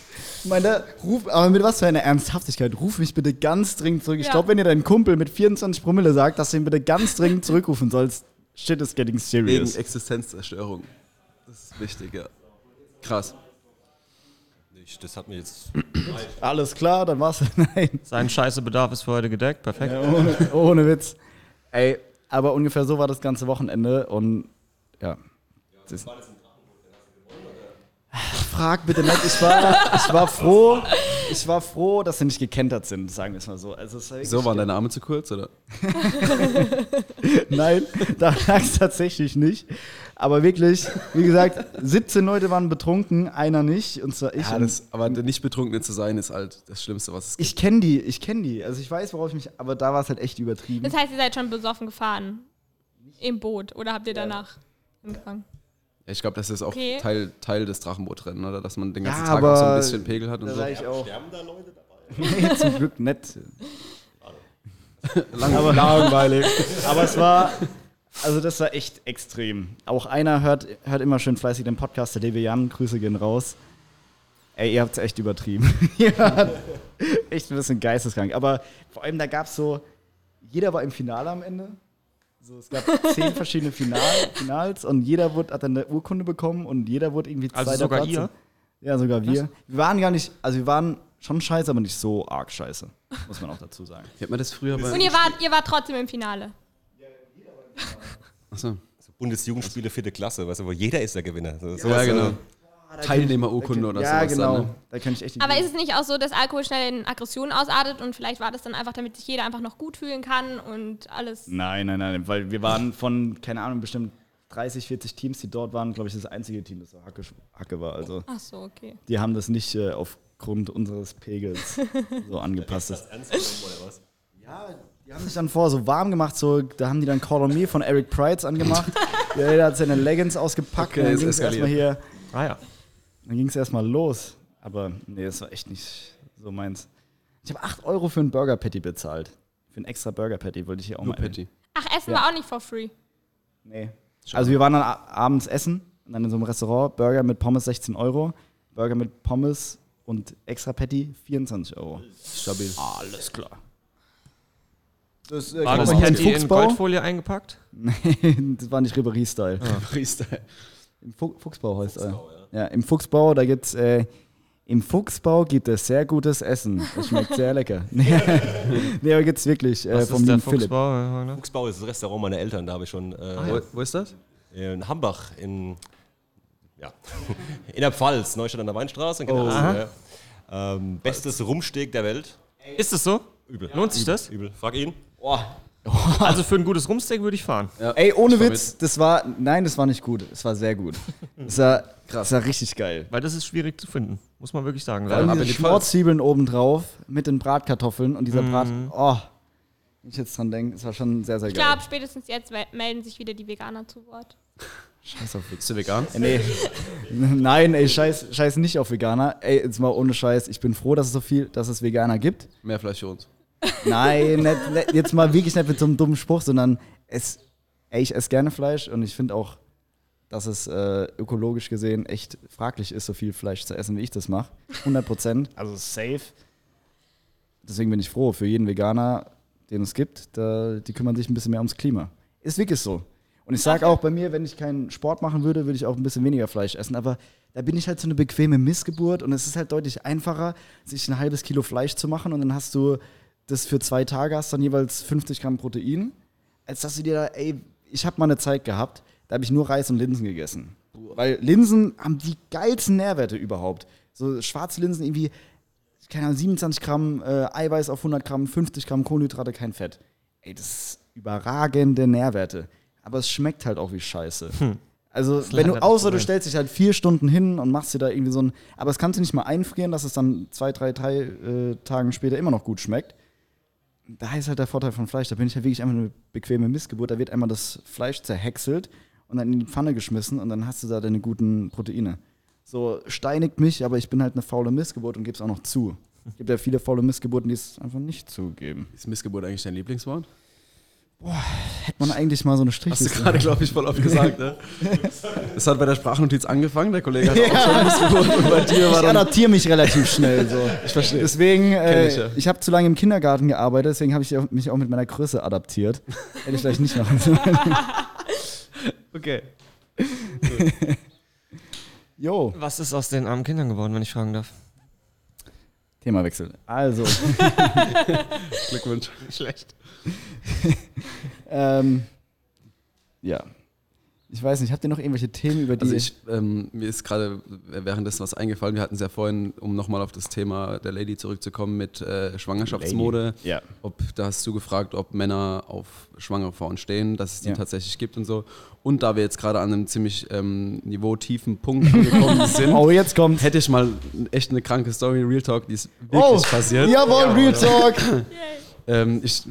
Meine, ruf, aber mit was für einer Ernsthaftigkeit. Ruf mich bitte ganz dringend zurück. Ich Ja. glaube, wenn ihr deinen Kumpel mit 24 Promille sagt, dass du ihn bitte ganz dringend zurückrufen sollst, shit is getting Wegen serious. Existenzzerstörung. Das ist wichtig, ja. Krass. Ich, das hat mir jetzt. Alles klar, dann war's. Nein, Sein Scheißebedarf ist für heute gedeckt, perfekt. ohne, ohne Witz. Ey, aber ungefähr so war das ganze Wochenende und ja. Das Frag bitte nicht. Ich war, ich war froh, ich war froh, dass sie nicht gekentert sind, sagen wir es mal so. Also es war So, waren deine Arme zu kurz, oder? Nein, da lag es tatsächlich nicht. Aber wirklich, wie gesagt, 17 Leute waren betrunken, einer nicht, und zwar ich. Ja, das, aber nicht betrunken zu sein, ist halt das Schlimmste, was es gibt. ich kenne die, ich kenne die. Also ich weiß, worauf ich mich, aber da war es halt echt übertrieben. Das heißt, ihr seid schon besoffen gefahren. Im Boot. Oder habt ihr danach angefangen? Ja, ich glaube, das ist auch Okay. Teil, Teil des Drachenbootrennen, oder? Dass man den ganzen Ja, Tag auch so ein bisschen Pegel hat und so. ich auch. Sterben da Leute dabei? Nee, zum Glück nicht. Lang, Aber langweilig. Aber es war, also das war echt extrem. Auch einer hört, hört immer schön fleißig den Podcast, der Devi Jan, Grüße gehen raus. Ey, ihr habt es echt übertrieben. wart echt ein bisschen geisteskrank. Aber vor allem, da gab es so, jeder war im Finale am Ende. So, es gab zehn verschiedene Final, Finals und jeder wurde, hat dann eine Urkunde bekommen und jeder wurde irgendwie Also zweiter sogar Platz. ihr? Ja, sogar wir. Wir waren gar nicht, also wir waren schon scheiße, aber nicht so arg scheiße. Muss man auch dazu sagen. Wie hat man das früher Und ihr wart, ihr wart trotzdem im Finale. Achso. So Bundesjugendspiele vierte Klasse, weißt du, wo jeder ist der Gewinner. So, Ja, was, genau. Teilnehmerurkunde oder ja, sowas. genau. Dann, ne? Da kann ich echt nicht. Aber ist es nicht auch so, dass Alkohol schnell in Aggressionen ausartet und vielleicht war das dann einfach, damit sich jeder einfach noch gut fühlen kann und alles. Nein, nein, nein, weil wir waren von, keine Ahnung, bestimmt 30, 40 Teams, die dort waren, glaube ich, das einzige Team, das so Hacke, Hacke war. Also Ach so, okay. die haben das nicht äh, aufgrund unseres Pegels so angepasst. Das ernst genommen, oder was? ja, die haben sich dann vor so warm gemacht, so, da haben die dann Call on Me von Eric Prides angemacht. ja, der hat seine Leggings ausgepackt Okay, und dann ist ging es erstmal hier, Ah ja. Dann ging es erstmal los. Aber nee, das war echt nicht so meins. Ich habe 8 Euro für einen Burger Patty bezahlt. Für einen extra Burger Patty wollte ich hier auch Nur mal. Patty. Ach, Essen Ja. war auch nicht for free. Nee. Also wir waren dann abends essen und dann in so einem Restaurant, Burger mit Pommes 16 Euro, Burger mit Pommes und extra Patty 24 Euro. Stabil. Alles klar. Das, äh, War das im Patty in Fuchsbau? Goldfolie eingepackt? Nee, das war nicht Reverie-Style. Freestyle. Im Fu Fuchsbau heißt er. Ja. Im Fuchsbau, da gibt's äh, im Fuchsbau gibt es sehr gutes Essen. Das schmeckt sehr lecker. nee, aber gibt's wirklich äh, Was vom ist der Philipp. Fuchsbau? Ja? Fuchsbau ist das Restaurant meiner Eltern, da habe ich schon äh, Wo, wo ist das? in Hambach in, ja, in der Pfalz, Neustadt an der Weinstraße. Genau, Oh. ja. ähm, bestes Rumsteak der Welt. Ist es so? Übel. Lohnt sich das? Übel. Frag ihn. Also für ein gutes Rumsteak würde ich fahren. Ey, ohne Witz, das war, nein, das war nicht gut. Es war sehr gut. Das war, das war richtig geil. Weil das ist schwierig zu finden. Muss man wirklich sagen. Vor allem diese die. Schmorzwiebeln obendrauf mit den Bratkartoffeln und dieser Brat. Oh, Wenn ich jetzt dran denke, es war schon sehr, sehr Ich geil. glaube, spätestens jetzt melden sich wieder die Veganer zu Wort. Scheiß auf Bist du vegan? Äh, Nee. Nein, ey, scheiß, scheiß nicht auf Veganer. Ey, jetzt mal ohne Scheiß. Ich bin froh, dass es so viel, dass es Veganer gibt. Mehr Fleisch für uns. Nein, nicht, nicht, jetzt mal wirklich nicht mit so einem dummen Spruch, sondern es, ey, ich esse gerne Fleisch und ich finde auch, dass es äh, ökologisch gesehen echt fraglich ist, so viel Fleisch zu essen, wie ich das mache. 100 Prozent. Also safe. Deswegen bin ich froh für jeden Veganer, den es gibt. Da, die kümmern sich ein bisschen mehr ums Klima. Ist wirklich so. Und ich sage auch bei mir, wenn ich keinen Sport machen würde, würde ich auch ein bisschen weniger Fleisch essen. Aber da bin ich halt so eine bequeme Missgeburt und es ist halt deutlich einfacher, sich ein halbes Kilo Fleisch zu machen und dann hast du das für zwei Tage, hast dann jeweils 50 Gramm Protein, als dass du dir da, ey, ich habe mal eine Zeit gehabt, da habe ich nur Reis und Linsen gegessen. Weil Linsen haben die geilsten Nährwerte überhaupt. So schwarze Linsen irgendwie, keine Ahnung, 27 Gramm äh, Eiweiß auf 100 Gramm, 50 Gramm Kohlenhydrate, kein Fett. Ey, das ist überragende Nährwerte. Aber es schmeckt halt auch wie Scheiße. Also, wenn du, außer du stellst dich halt vier Stunden hin und machst dir da irgendwie so ein. Aber es kannst du nicht mal einfrieren, dass es dann zwei, drei, drei äh, Tagen später immer noch gut schmeckt. Da ist halt der Vorteil von Fleisch. Da bin ich ja wirklich einfach eine bequeme Missgeburt. Da wird einmal das Fleisch zerhäckselt und dann in die Pfanne geschmissen und dann hast du da deine guten Proteine. So steinigt mich, aber ich bin halt eine faule Missgeburt und gebe es auch noch zu. Es gibt ja viele faule Missgeburten, die es einfach nicht zugeben. Ist Missgeburt eigentlich dein Lieblingswort? Hätte man eigentlich mal so eine Hast du Strichliste. gerade, glaube ich, voll oft gesagt, ne? Das hat bei der Sprachnotiz angefangen, der Kollege hat auch schon Missgeburt und bei dir war Ich adaptiere mich relativ schnell. So. Ich verstehe. Deswegen, äh, ich ich, ja. habe zu lange im Kindergarten gearbeitet, deswegen habe ich mich auch mit meiner Größe adaptiert. Hätte ich vielleicht nicht machen sollen. Okay. Jo, Was ist aus den armen Kindern geworden, wenn ich fragen darf? Themawechsel. Also, Glückwunsch. Schlecht. ähm, ja. Ich weiß nicht, habt ihr noch irgendwelche Themen, über die Also ich, ähm, mir ist gerade währenddessen was eingefallen. Wir hatten es ja vorhin, um nochmal auf das Thema der Lady zurückzukommen, mit äh, Schwangerschaftsmode. Ja. Ob, da hast du gefragt, ob Männer auf schwangere Frauen stehen, dass es die Ja. tatsächlich gibt und so. Und da wir jetzt gerade an einem ziemlich ähm, niveautiefen Punkt angekommen sind, Oh, jetzt kommt. hätte ich mal echt eine kranke Story, Real Talk, die ist wirklich passiert. Oh, Jawohl, Real Talk. Ähm, ich,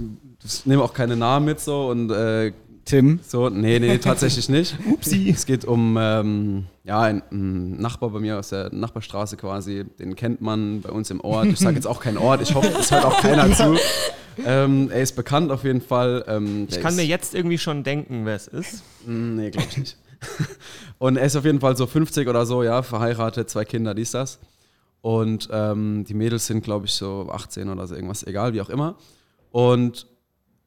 ich nehme auch keine Namen mit so und äh, Tim. so, nee, nee, tatsächlich nicht. Upsi. Es geht um ähm, ja, einen, Nachbar bei mir aus der Nachbarstraße quasi. Den kennt man bei uns im Ort. Ich sage jetzt auch keinen Ort, ich hoffe, es hört auch keiner zu. Ähm, er ist bekannt auf jeden Fall. Ähm, Ich kann ist, mir jetzt irgendwie schon denken, wer es ist. Mm, Nee, glaube ich nicht. Und er ist auf jeden Fall so 50 oder so, ja, verheiratet, zwei Kinder, dies, das. Und ähm, die Mädels sind, glaube ich, so 18 oder so, irgendwas, egal, wie auch immer. Und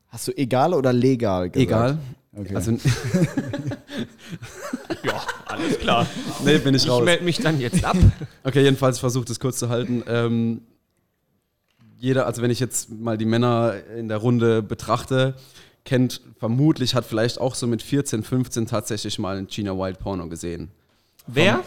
Hast du egal oder legal gesagt? egal. Okay. Also, Ja, alles klar. nee, bin ich Ich raus. melde mich dann jetzt ab. Okay, jedenfalls ich versuche das kurz zu halten. Ähm, jeder, also wenn ich jetzt mal die Männer in der Runde betrachte, kennt vermutlich, hat vielleicht auch so mit 14, 15 tatsächlich mal ein Gina Wild Porno gesehen. Wer?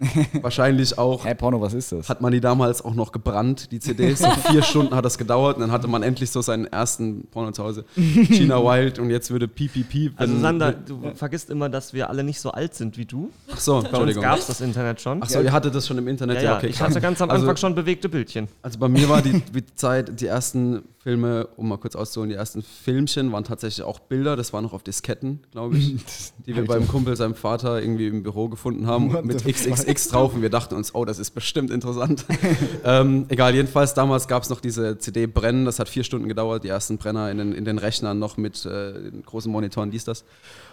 Wahrscheinlich auch Hä, Porno, was ist das? hat man die damals auch noch gebrannt, die CDs. So vier Stunden hat das gedauert und dann hatte man endlich so seinen ersten Porno zu Hause. Gina Wild und jetzt würde PPP. Also wenn- Sander, du vergisst immer, dass wir alle nicht so alt sind wie du. Ach so, Bei uns Entschuldigung. gab es das Internet schon. Ach so, ihr hattet das schon im Internet? ja, Ja, ja, okay. ich hatte ganz am Also- Anfang schon bewegte Bildchen. Also bei mir war die, die Zeit, die ersten Filme, um mal kurz auszuholen, die ersten Filmchen waren tatsächlich auch Bilder, das war noch auf Disketten, glaube ich, die wir beim Kumpel, seinem Vater irgendwie im Büro gefunden haben, What mit the XXX drauf und wir dachten uns, oh, das ist bestimmt interessant. ähm, egal, jedenfalls damals gab es noch diese CD Brennen, das hat vier Stunden gedauert, die ersten Brenner in den, in den Rechnern noch mit äh, den großen Monitoren, dies, das.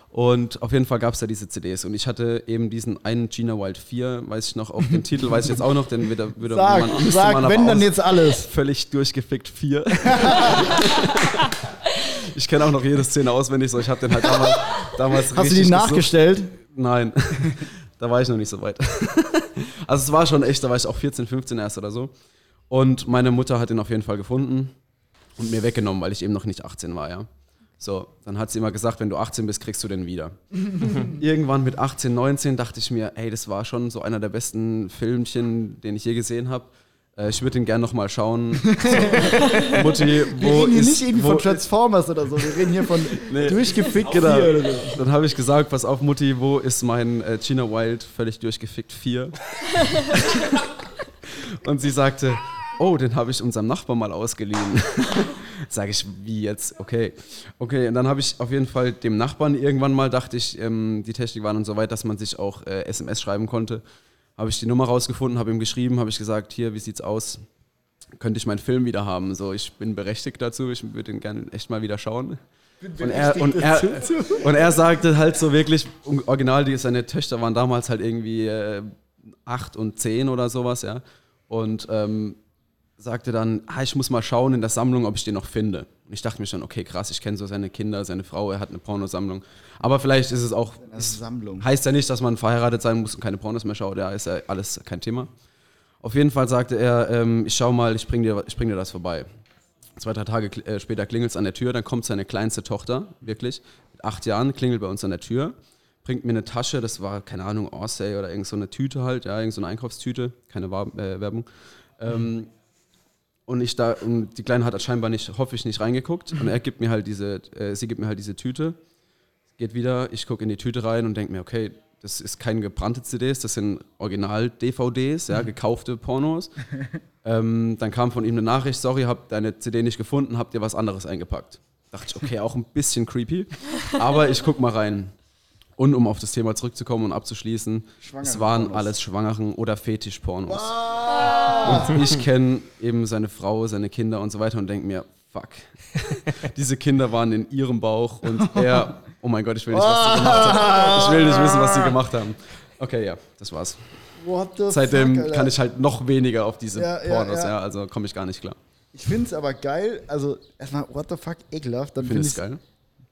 Und auf jeden Fall gab es da diese CDs und ich hatte eben diesen einen Gina Wild 4, weiß ich noch, auch den Titel weiß ich jetzt auch noch, den würde, würde Sag, man, sag, man wenn dann jetzt alles. völlig durchgefickt 4. ich kenne auch noch jede Szene auswendig, so ich habe den halt damals, damals Hast du die nachgestellt? Nein, da war ich noch nicht so weit. also es war schon echt, da war ich auch 14, 15 erst oder so. Und meine Mutter hat ihn auf jeden Fall gefunden und mir weggenommen, weil ich eben noch nicht 18 war, ja. So, dann hat sie immer gesagt, wenn du 18 bist, kriegst du den wieder. Irgendwann mit 18, 19 dachte ich mir, ey, das war schon so einer der besten Filmchen, den ich je gesehen habe. Äh, ich würde ihn gern nochmal schauen. So, Mutti, Wir wo reden hier ist, nicht irgendwie von Transformers oder so. Wir reden hier von Nee. durchgefickt Genau. oder so. Dann habe ich gesagt, pass auf, Mutti, wo ist mein äh, Gina Wild völlig durchgefickt 4? Und sie sagte, oh, den habe ich unserem Nachbar mal ausgeliehen. Sage ich, wie jetzt? Okay. Okay, und dann habe ich auf jeden Fall dem Nachbarn irgendwann mal, dachte ich, ähm, die Technik war dann so weit, dass man sich auch äh, SMS schreiben konnte. Habe ich die Nummer rausgefunden, habe ihm geschrieben, habe ich gesagt, hier, wie sieht's aus? Könnte ich meinen Film wieder haben? So, ich bin berechtigt dazu, ich würde ihn gerne echt mal wieder schauen. Und er, und, er, und er sagte halt so wirklich, original, die, seine Töchter waren damals halt irgendwie äh, acht und zehn oder sowas, ja. Und ähm, sagte dann, ah, ich muss mal schauen in der Sammlung, ob ich den noch finde. Und ich dachte mir schon, okay, krass, ich kenne so seine Kinder, seine Frau, er hat eine Pornosammlung. Aber vielleicht ist es auch, Eine Sammlung. heißt ja nicht, dass man verheiratet sein muss und keine Pornos mehr schaut, ja, ist ja alles kein Thema. Auf jeden Fall sagte er, ähm, ich schau mal, ich bring, dir, ich bring dir das vorbei. Zwei, drei Tage äh, später klingelt es an der Tür, dann kommt seine kleinste Tochter, wirklich, mit acht Jahren, klingelt bei uns an der Tür, bringt mir eine Tasche, das war, keine Ahnung, Orsay oder irgend so eine Tüte halt, ja, irgend so eine Einkaufstüte, keine äh, Werbung. Ähm, und ich da, und die Kleine hat scheinbar nicht, hoffe ich, nicht reingeguckt. Und er gibt mir halt diese, äh, sie gibt mir halt diese Tüte, geht wieder, ich gucke in die Tüte rein und denke mir, okay, das ist keine gebrannte CDs, das sind Original-DVDs, ja, gekaufte Pornos. ähm, dann kam von ihm eine Nachricht, sorry, hab deine CD nicht gefunden, habt ihr was anderes eingepackt. Dachte ich, okay, auch ein bisschen creepy, aber ich guck mal rein. Und um auf das Thema zurückzukommen und abzuschließen, es waren alles Schwangeren oder Fetischpornos. Und ich kenne eben seine Frau, seine Kinder und so weiter und denke mir, fuck. Diese Kinder waren in ihrem Bauch und er, oh mein Gott, ich will nicht, was die gemacht haben. Ich will nicht wissen, was die gemacht haben. Okay, ja, das war's. Seitdem fuck, kann ich halt noch weniger auf diese Ja, ja, Pornos, ja, ja. also komme ich gar nicht klar. Ich finde es aber geil. Also, erstmal, what the fuck, ekelhaft. Dann finde du ich geil?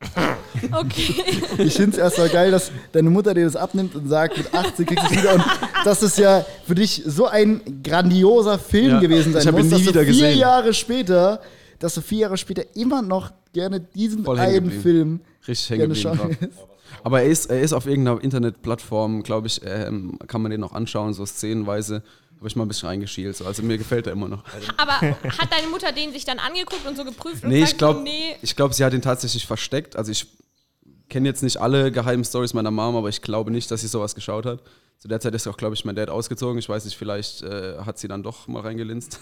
Okay. Ich finde es erstmal geil, dass deine Mutter dir das abnimmt und sagt, mit 18 kriegst du es wieder. Und das ist ja für dich so ein grandioser Film Ja, gewesen sein ich hab ihn nie dass du wieder vier gesehen. Jahre später, dass du vier Jahre später immer noch gerne diesen Voll einen. Film Richtig hängen gerne geblieben. schauen. Aber er ist, er ist auf irgendeiner Internetplattform, glaube ich, ähm, kann man den noch anschauen, so szenenweise. Habe ich mal ein bisschen reingeschielt. So. Also mir gefällt er immer noch. Aber hat deine Mutter den sich dann angeguckt und so geprüft und Nee, ich sagt, glaube, nee, ich glaub, sie hat ihn tatsächlich versteckt. Also ich kenne jetzt nicht alle geheimen Stories meiner Mom, aber ich glaube nicht, dass sie sowas geschaut hat. Zu der Zeit ist auch, glaube ich, mein Dad ausgezogen. Ich weiß nicht, vielleicht äh, hat sie dann doch mal reingelinst.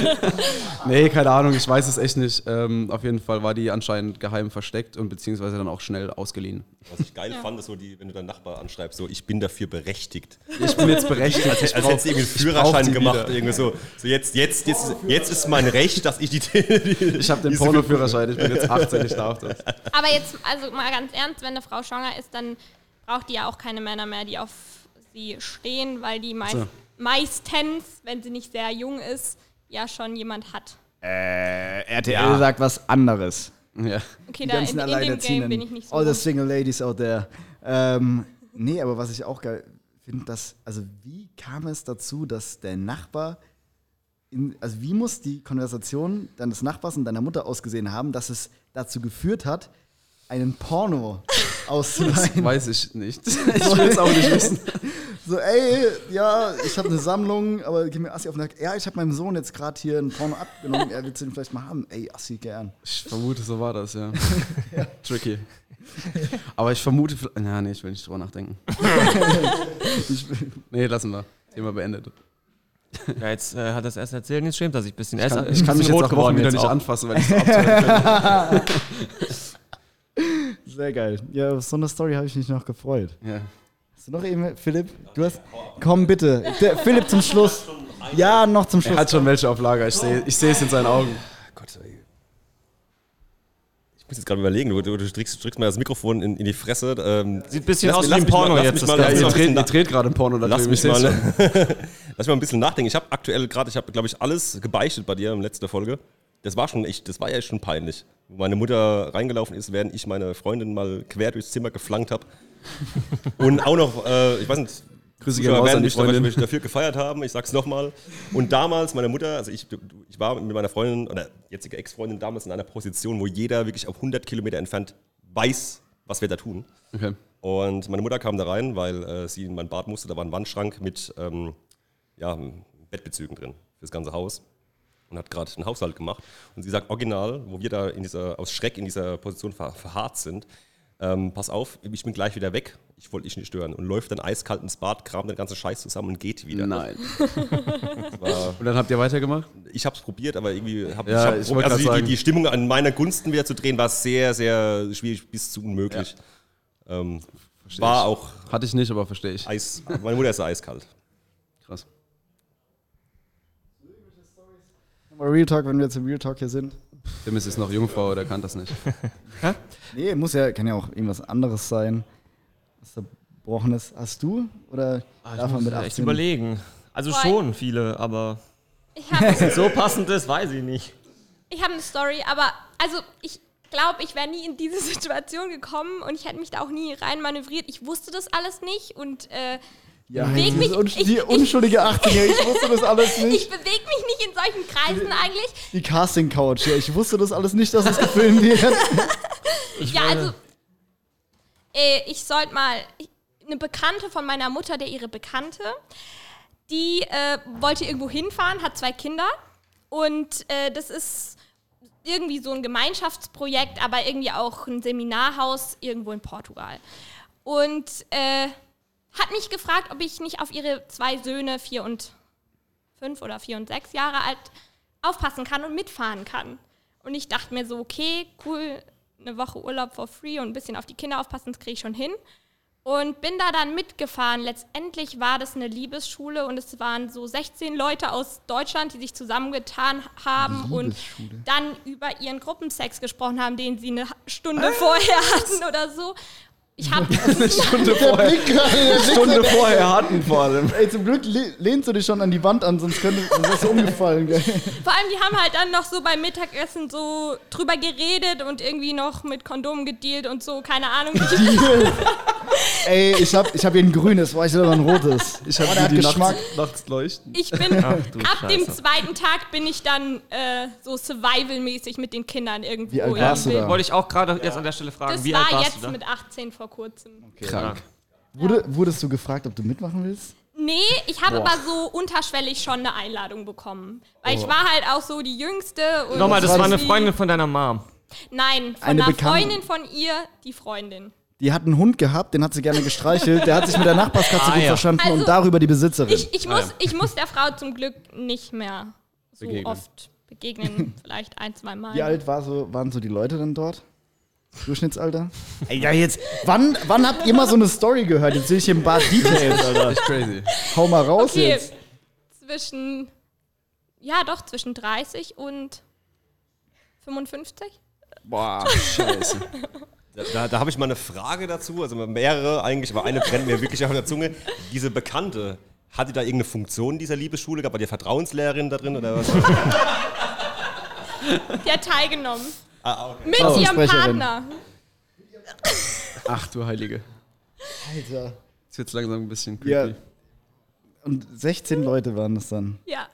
nee, keine Ahnung, ich weiß es echt nicht. Ähm, auf jeden Fall war die anscheinend geheim versteckt und beziehungsweise dann auch schnell ausgeliehen. Was ich geil fand, ist so, die, wenn du deinen Nachbar anschreibst, so, ich bin dafür berechtigt. Ich bin jetzt berechtigt. Als, als brauch- hättest du irgendwie einen Führerschein die gemacht. wieder. Irgendwie so, so jetzt, jetzt, jetzt, jetzt ist mein Recht, dass ich die. Ich habe den Pornoführerschein, ich bin jetzt 18, ich darf das. aber jetzt, also mal ganz ernst, wenn eine Frau schwanger ist, dann braucht die ja auch keine Männer mehr, die auf sie stehen, weil die meist, So. meistens, wenn sie nicht sehr jung ist, ja schon jemand hat. Äh, RTL sagt was anderes. Ja. Okay, Die da in, ganzen in dem Game bin ich nicht so. All the single ladies out there. Ähm, nee, aber was ich auch geil finde, dass, also wie kam es dazu, dass der Nachbar, in, also wie muss die Konversation deines Nachbars und deiner Mutter ausgesehen haben, dass es dazu geführt hat, einen Porno auszuleihen? Weiß ich nicht. Ich will es auch nicht wissen. So, ey, ja, ich habe eine Sammlung, aber gib mir Assi auf den Nacken. Ja, ich habe meinem Sohn jetzt gerade hier einen Porno abgenommen. Er willst du den vielleicht mal haben? Ey, Assi, gern. Ich vermute, so war das, ja. Tricky. Aber ich vermute, vielleicht- ja, nee, ich will nicht drüber nachdenken. nee, lassen wir. Thema beendet. Ja, jetzt äh, hat er es erst erzählt, jetzt schämt er sich ein bisschen. Ich kann, ich kann mich jetzt auch Wochen wieder nicht auch. anfassen, weil ich so abtören Sehr geil. Ja, auf so eine Story habe ich mich noch gefreut. ja. Hast du noch eben, Philipp? Du hast. Komm bitte. Der, Philipp zum Schluss. Ja, noch zum Er Schluss. hat schon welche auf Lager, ich sehe ich sehe es in seinen Augen. Gott, ey. Ich muss jetzt gerade überlegen, du, du, du drückst, drückst mir das Mikrofon in, in die Fresse. Ähm, Sieht ein bisschen Lass aus wie ein mal- Porno jetzt. mal- Ja, ihr, mal- dreht, ihr dreht gerade ein Porno da Lass mich, mal, lass mich mal ein bisschen nachdenken. Ich habe aktuell gerade, ich habe, glaube ich, alles gebeichtet bei dir in letzter Folge. Das war schon echt, das war ja schon peinlich. Wo meine Mutter reingelaufen ist, während ich meine Freundin mal quer durchs Zimmer geflankt habe. Und auch noch, äh, ich weiß nicht, Grüße gehen raus an die mich dafür, gefeiert haben. Ich sag's nochmal. Und damals, meine Mutter, also ich, ich war mit meiner Freundin oder jetzige Ex-Freundin damals in einer Position, wo jeder wirklich auf 100 Kilometer entfernt weiß, was wir da tun. Okay. Und meine Mutter kam da rein, weil äh, sie in mein Bad musste. Da war ein Wandschrank mit ähm, ja, Bettbezügen drin fürs ganze Haus. Und hat gerade einen Haushalt gemacht. Und sie sagt, original, wo wir da in dieser, aus Schreck in dieser Position ver verharrt sind, ähm, pass auf, ich bin gleich wieder weg, ich wollte dich nicht stören. Und läuft dann eiskalt ins Bad, kramt den ganzen Scheiß zusammen und geht wieder. Nein. War, Und dann habt ihr weitergemacht? ich habe es probiert, aber irgendwie habe Ja, ich, ich hab, wollte also die, die, die Stimmung an meiner Gunsten wieder zu drehen, war sehr, sehr schwierig bis zu unmöglich. Ähm, war auch Hatte ich nicht, aber verstehe ich. Eis, meine Mutter ist eiskalt. Krass. Mal Real Talk, wenn wir jetzt im Real Talk hier sind. Tim ist jetzt noch Jungfrau, der kann das nicht. Nee, muss ja, kann ja auch irgendwas anderes sein. Was Zerbrochenes. Hast du? Oder darf man mit Ja, echt 18? überlegen. Also Voll. schon viele, aber Ich habe so passend ist, weiß ich nicht. ich hab eine Story, aber also ich glaube, ich wäre nie in diese Situation gekommen und ich hätte mich da auch nie rein manövriert. Ich wusste das alles nicht und äh, Ja, Beweg dieses mich- un ich- die ich- unschuldige 18-Jährige, ich wusste das alles ich nicht. bewege mich nicht in solchen Kreisen eigentlich. Die Casting-Couch, ja, ich wusste das alles nicht, dass es gefilmt wird. Ja, also äh, ich sollte mal ich- eine Bekannte von meiner Mutter, der ihre Bekannte, die äh, wollte irgendwo hinfahren, hat zwei Kinder und äh, das ist irgendwie so ein Gemeinschaftsprojekt, aber irgendwie auch ein Seminarhaus irgendwo in Portugal. Und äh, hat mich gefragt, ob ich nicht auf ihre zwei Söhne, vier und fünf oder vier und sechs Jahre alt, aufpassen kann und mitfahren kann. Und ich dachte mir so, okay, cool, eine Woche Urlaub for free und ein bisschen auf die Kinder aufpassen, das kriege ich schon hin. Und bin da dann mitgefahren. Letztendlich war das eine Liebesschule und es waren so 16 Leute aus Deutschland, die sich zusammengetan haben und dann über ihren Gruppensex gesprochen haben, den sie eine Stunde vorher hatten oder so. Ich habe Eine Stunde vorher. Blick Blick Stunde vorher hatten vor allem. Ey, zum Glück le lehnst du dich schon an die Wand an, sonst könnte du umgefallen. Gell? Vor allem, die haben halt dann noch so beim Mittagessen so drüber geredet und irgendwie noch mit Kondomen gedealt und so, keine Ahnung. Ey, ich hab, ich hab hier ein grünes, war ich selber ein rotes. Ich habe Oh, hat die Geschmack. nachts, nachts leuchten. Ich bin, ab du dem Scheiße. zweiten Tag bin ich dann äh, so survival-mäßig mit den Kindern irgendwo. Wie alt warst du da? Wollte ich auch gerade jetzt an der Stelle fragen, Das wie alt war warst jetzt du da? mit 18 vor kurzem. Krank. Wurde, wurdest du gefragt, ob du mitmachen willst? Nee, ich habe aber so unterschwellig schon eine Einladung bekommen. Weil ich war halt auch so die Jüngste. Und Nochmal, das war eine Freundin von deiner Mom. Nein, von Eine einer Bekannte. Freundin von ihr, die Freundin. Die hat einen Hund gehabt, den hat sie gerne gestreichelt. Der hat sich mit der Nachbarskatze Ah, gut ja. verstanden Also, und darüber die Besitzerin. Ich, ich, muss, ich muss der Frau zum Glück nicht mehr so Begegnen. oft begegnen. Vielleicht ein, zwei Mal. Wie alt war so, waren so die Leute denn dort? Durchschnittsalter? Ey, ja, jetzt, wann, wann habt ihr mal so eine Story gehört? Jetzt sehe ich hier ein paar Details, Alter. Echt crazy. Hau mal raus Okay, jetzt. zwischen, ja doch, zwischen 30 und 55. Boah, scheiße. Da, da, da habe ich mal eine Frage dazu, also mehrere eigentlich, aber eine brennt mir wirklich auf der Zunge. Diese Bekannte, hat die da irgendeine Funktion in dieser Liebesschule gehabt? War die Vertrauenslehrerin da drin oder was? Die hat teilgenommen. ah, okay. Mit Oh, ihrem. Partner. Ach du Heilige. Alter. Jetzt wird's langsam ein bisschen Ja. creepy. Und 16 Leute waren das dann. Ja.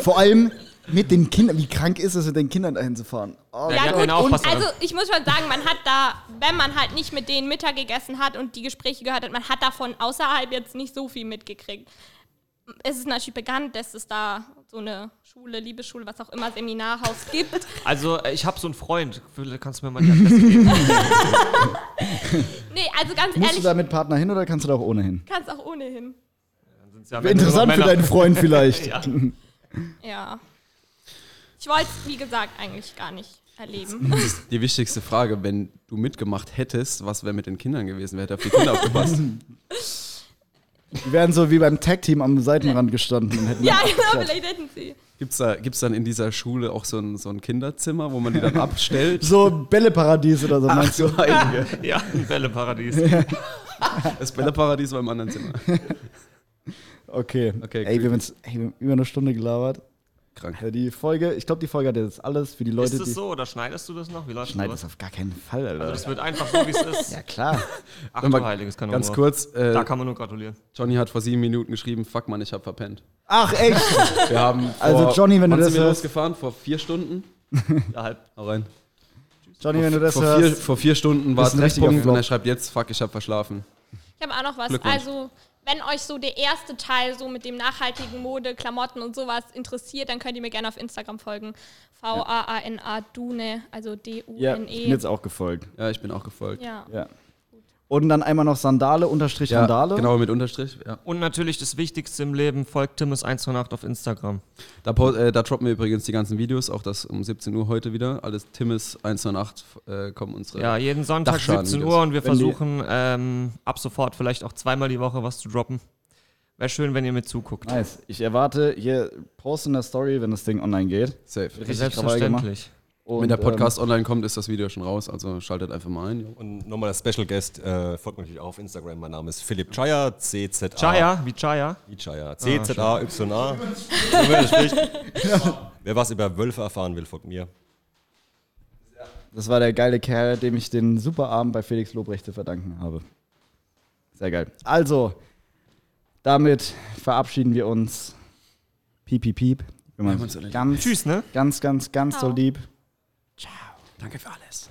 Vor allem mit den Kindern. Wie krank ist es, mit den Kindern dahin zu fahren? Oh, Ja, gut, eine und also ich muss schon sagen, man hat da, wenn man halt nicht mit denen Mittag gegessen hat und die Gespräche gehört hat, man hat davon außerhalb jetzt nicht so viel mitgekriegt. Es ist natürlich bekannt, dass es da so eine Schule, Liebesschule, was auch immer, Seminarhaus gibt. Also, äh, ich habe so einen Freund. Kannst du mir mal die Adresse geben? Nee, also ganz Musst ehrlich, du da mit Partner hin oder kannst du da auch ohne hin? kannst auch ohnehin. Ja interessant für deinen Freund vielleicht. Ja. Ja. Ich wollte es, wie gesagt, eigentlich gar nicht erleben. Die wichtigste Frage, wenn du mitgemacht hättest, was wäre mit den Kindern gewesen? Wer hätte auf die Kinder aufgepasst? Die wären so wie beim Tag-Team am Seitenrand gestanden und hätten ja, genau, vielleicht hätten sie. Gibt's da, gibt's dann in dieser Schule auch so ein, so ein Kinderzimmer, wo man die dann abstellt? So Bälleparadies oder so, Ach meinst du? Heilige. ja, ein Bälleparadies. Das Bälleparadies war im anderen Zimmer. Okay. Okay, ey, wir haben jetzt ey, wir haben über eine Stunde gelabert. Krank. Ja, die Folge, ich glaube, die Folge hat jetzt alles für die Leute, Ist das die. so oder schneidest du das noch? Wie läuft Schneid das? auf gar keinen Fall, Alter. Also das wird einfach so, wie es ist. ja, klar. Ach du heiliges Kanon. Ganz kurz, äh, Da kann man nur gratulieren. Johnny hat vor sieben Minuten geschrieben, fuck man, ich hab verpennt. Ach, echt? Wir haben vor, Also, Johnny, wenn du das sind wir hörst- losgefahren? Vor vier Stunden? Ja, halt. Hau rein. Johnny, wenn du das vor, vier, hörst. vor vier Stunden war Bist ein richtiger Treffpunkt und er schreibt jetzt, fuck, ich hab verschlafen. Ich habe auch noch was. Also, wenn euch so der erste Teil so mit dem nachhaltigen Mode, Klamotten und sowas interessiert, dann könnt ihr mir gerne auf Instagram folgen. V-A-A-N-A Dune, also Ja, ich bin D-U-N-E. jetzt auch gefolgt. Ja, ich bin auch gefolgt. Ja. Ja. Und dann einmal noch Sandale, Unterstrich Ja, Randale. genau, mit Unterstrich. Ja. Und natürlich das Wichtigste im Leben, folgt Timmes108 auf Instagram. Da, äh, da droppen wir übrigens die ganzen Videos, auch das um 17 Uhr heute wieder. Alles Timmis 108 äh, kommen unsere. Ja, jeden Sonntag Dachschaden 17 Videos. Uhr und wir Wenn versuchen ähm, ab sofort vielleicht auch zweimal die Woche was zu droppen. Wäre schön, wenn ihr mit zuguckt. Nice. Ich erwarte hier Post in der Story, wenn das Ding online geht. Safe. Richtig. Selbstverständlich. Und, Wenn der ähm, Podcast online kommt, ist das Video schon raus, also schaltet einfach mal ein. Und nochmal der Special Guest, äh, folgt mir natürlich auch auf Instagram. Mein Name ist Philipp Chaya, C-Z-A. Chaya, wie Chaya. Wie Chaya. C-Z-A-Y-A. So wie er spricht. Wer was über Wölfe erfahren will, folgt mir. Das war der geile Kerl, dem ich den super Abend bei Felix Lobrecht zu verdanken habe. Sehr geil. Also, damit verabschieden wir uns. Piep, piep, piep. Wir lieb. ganz, Tschüss, ne? ganz, ganz, ganz so Ciao. Danke für alles.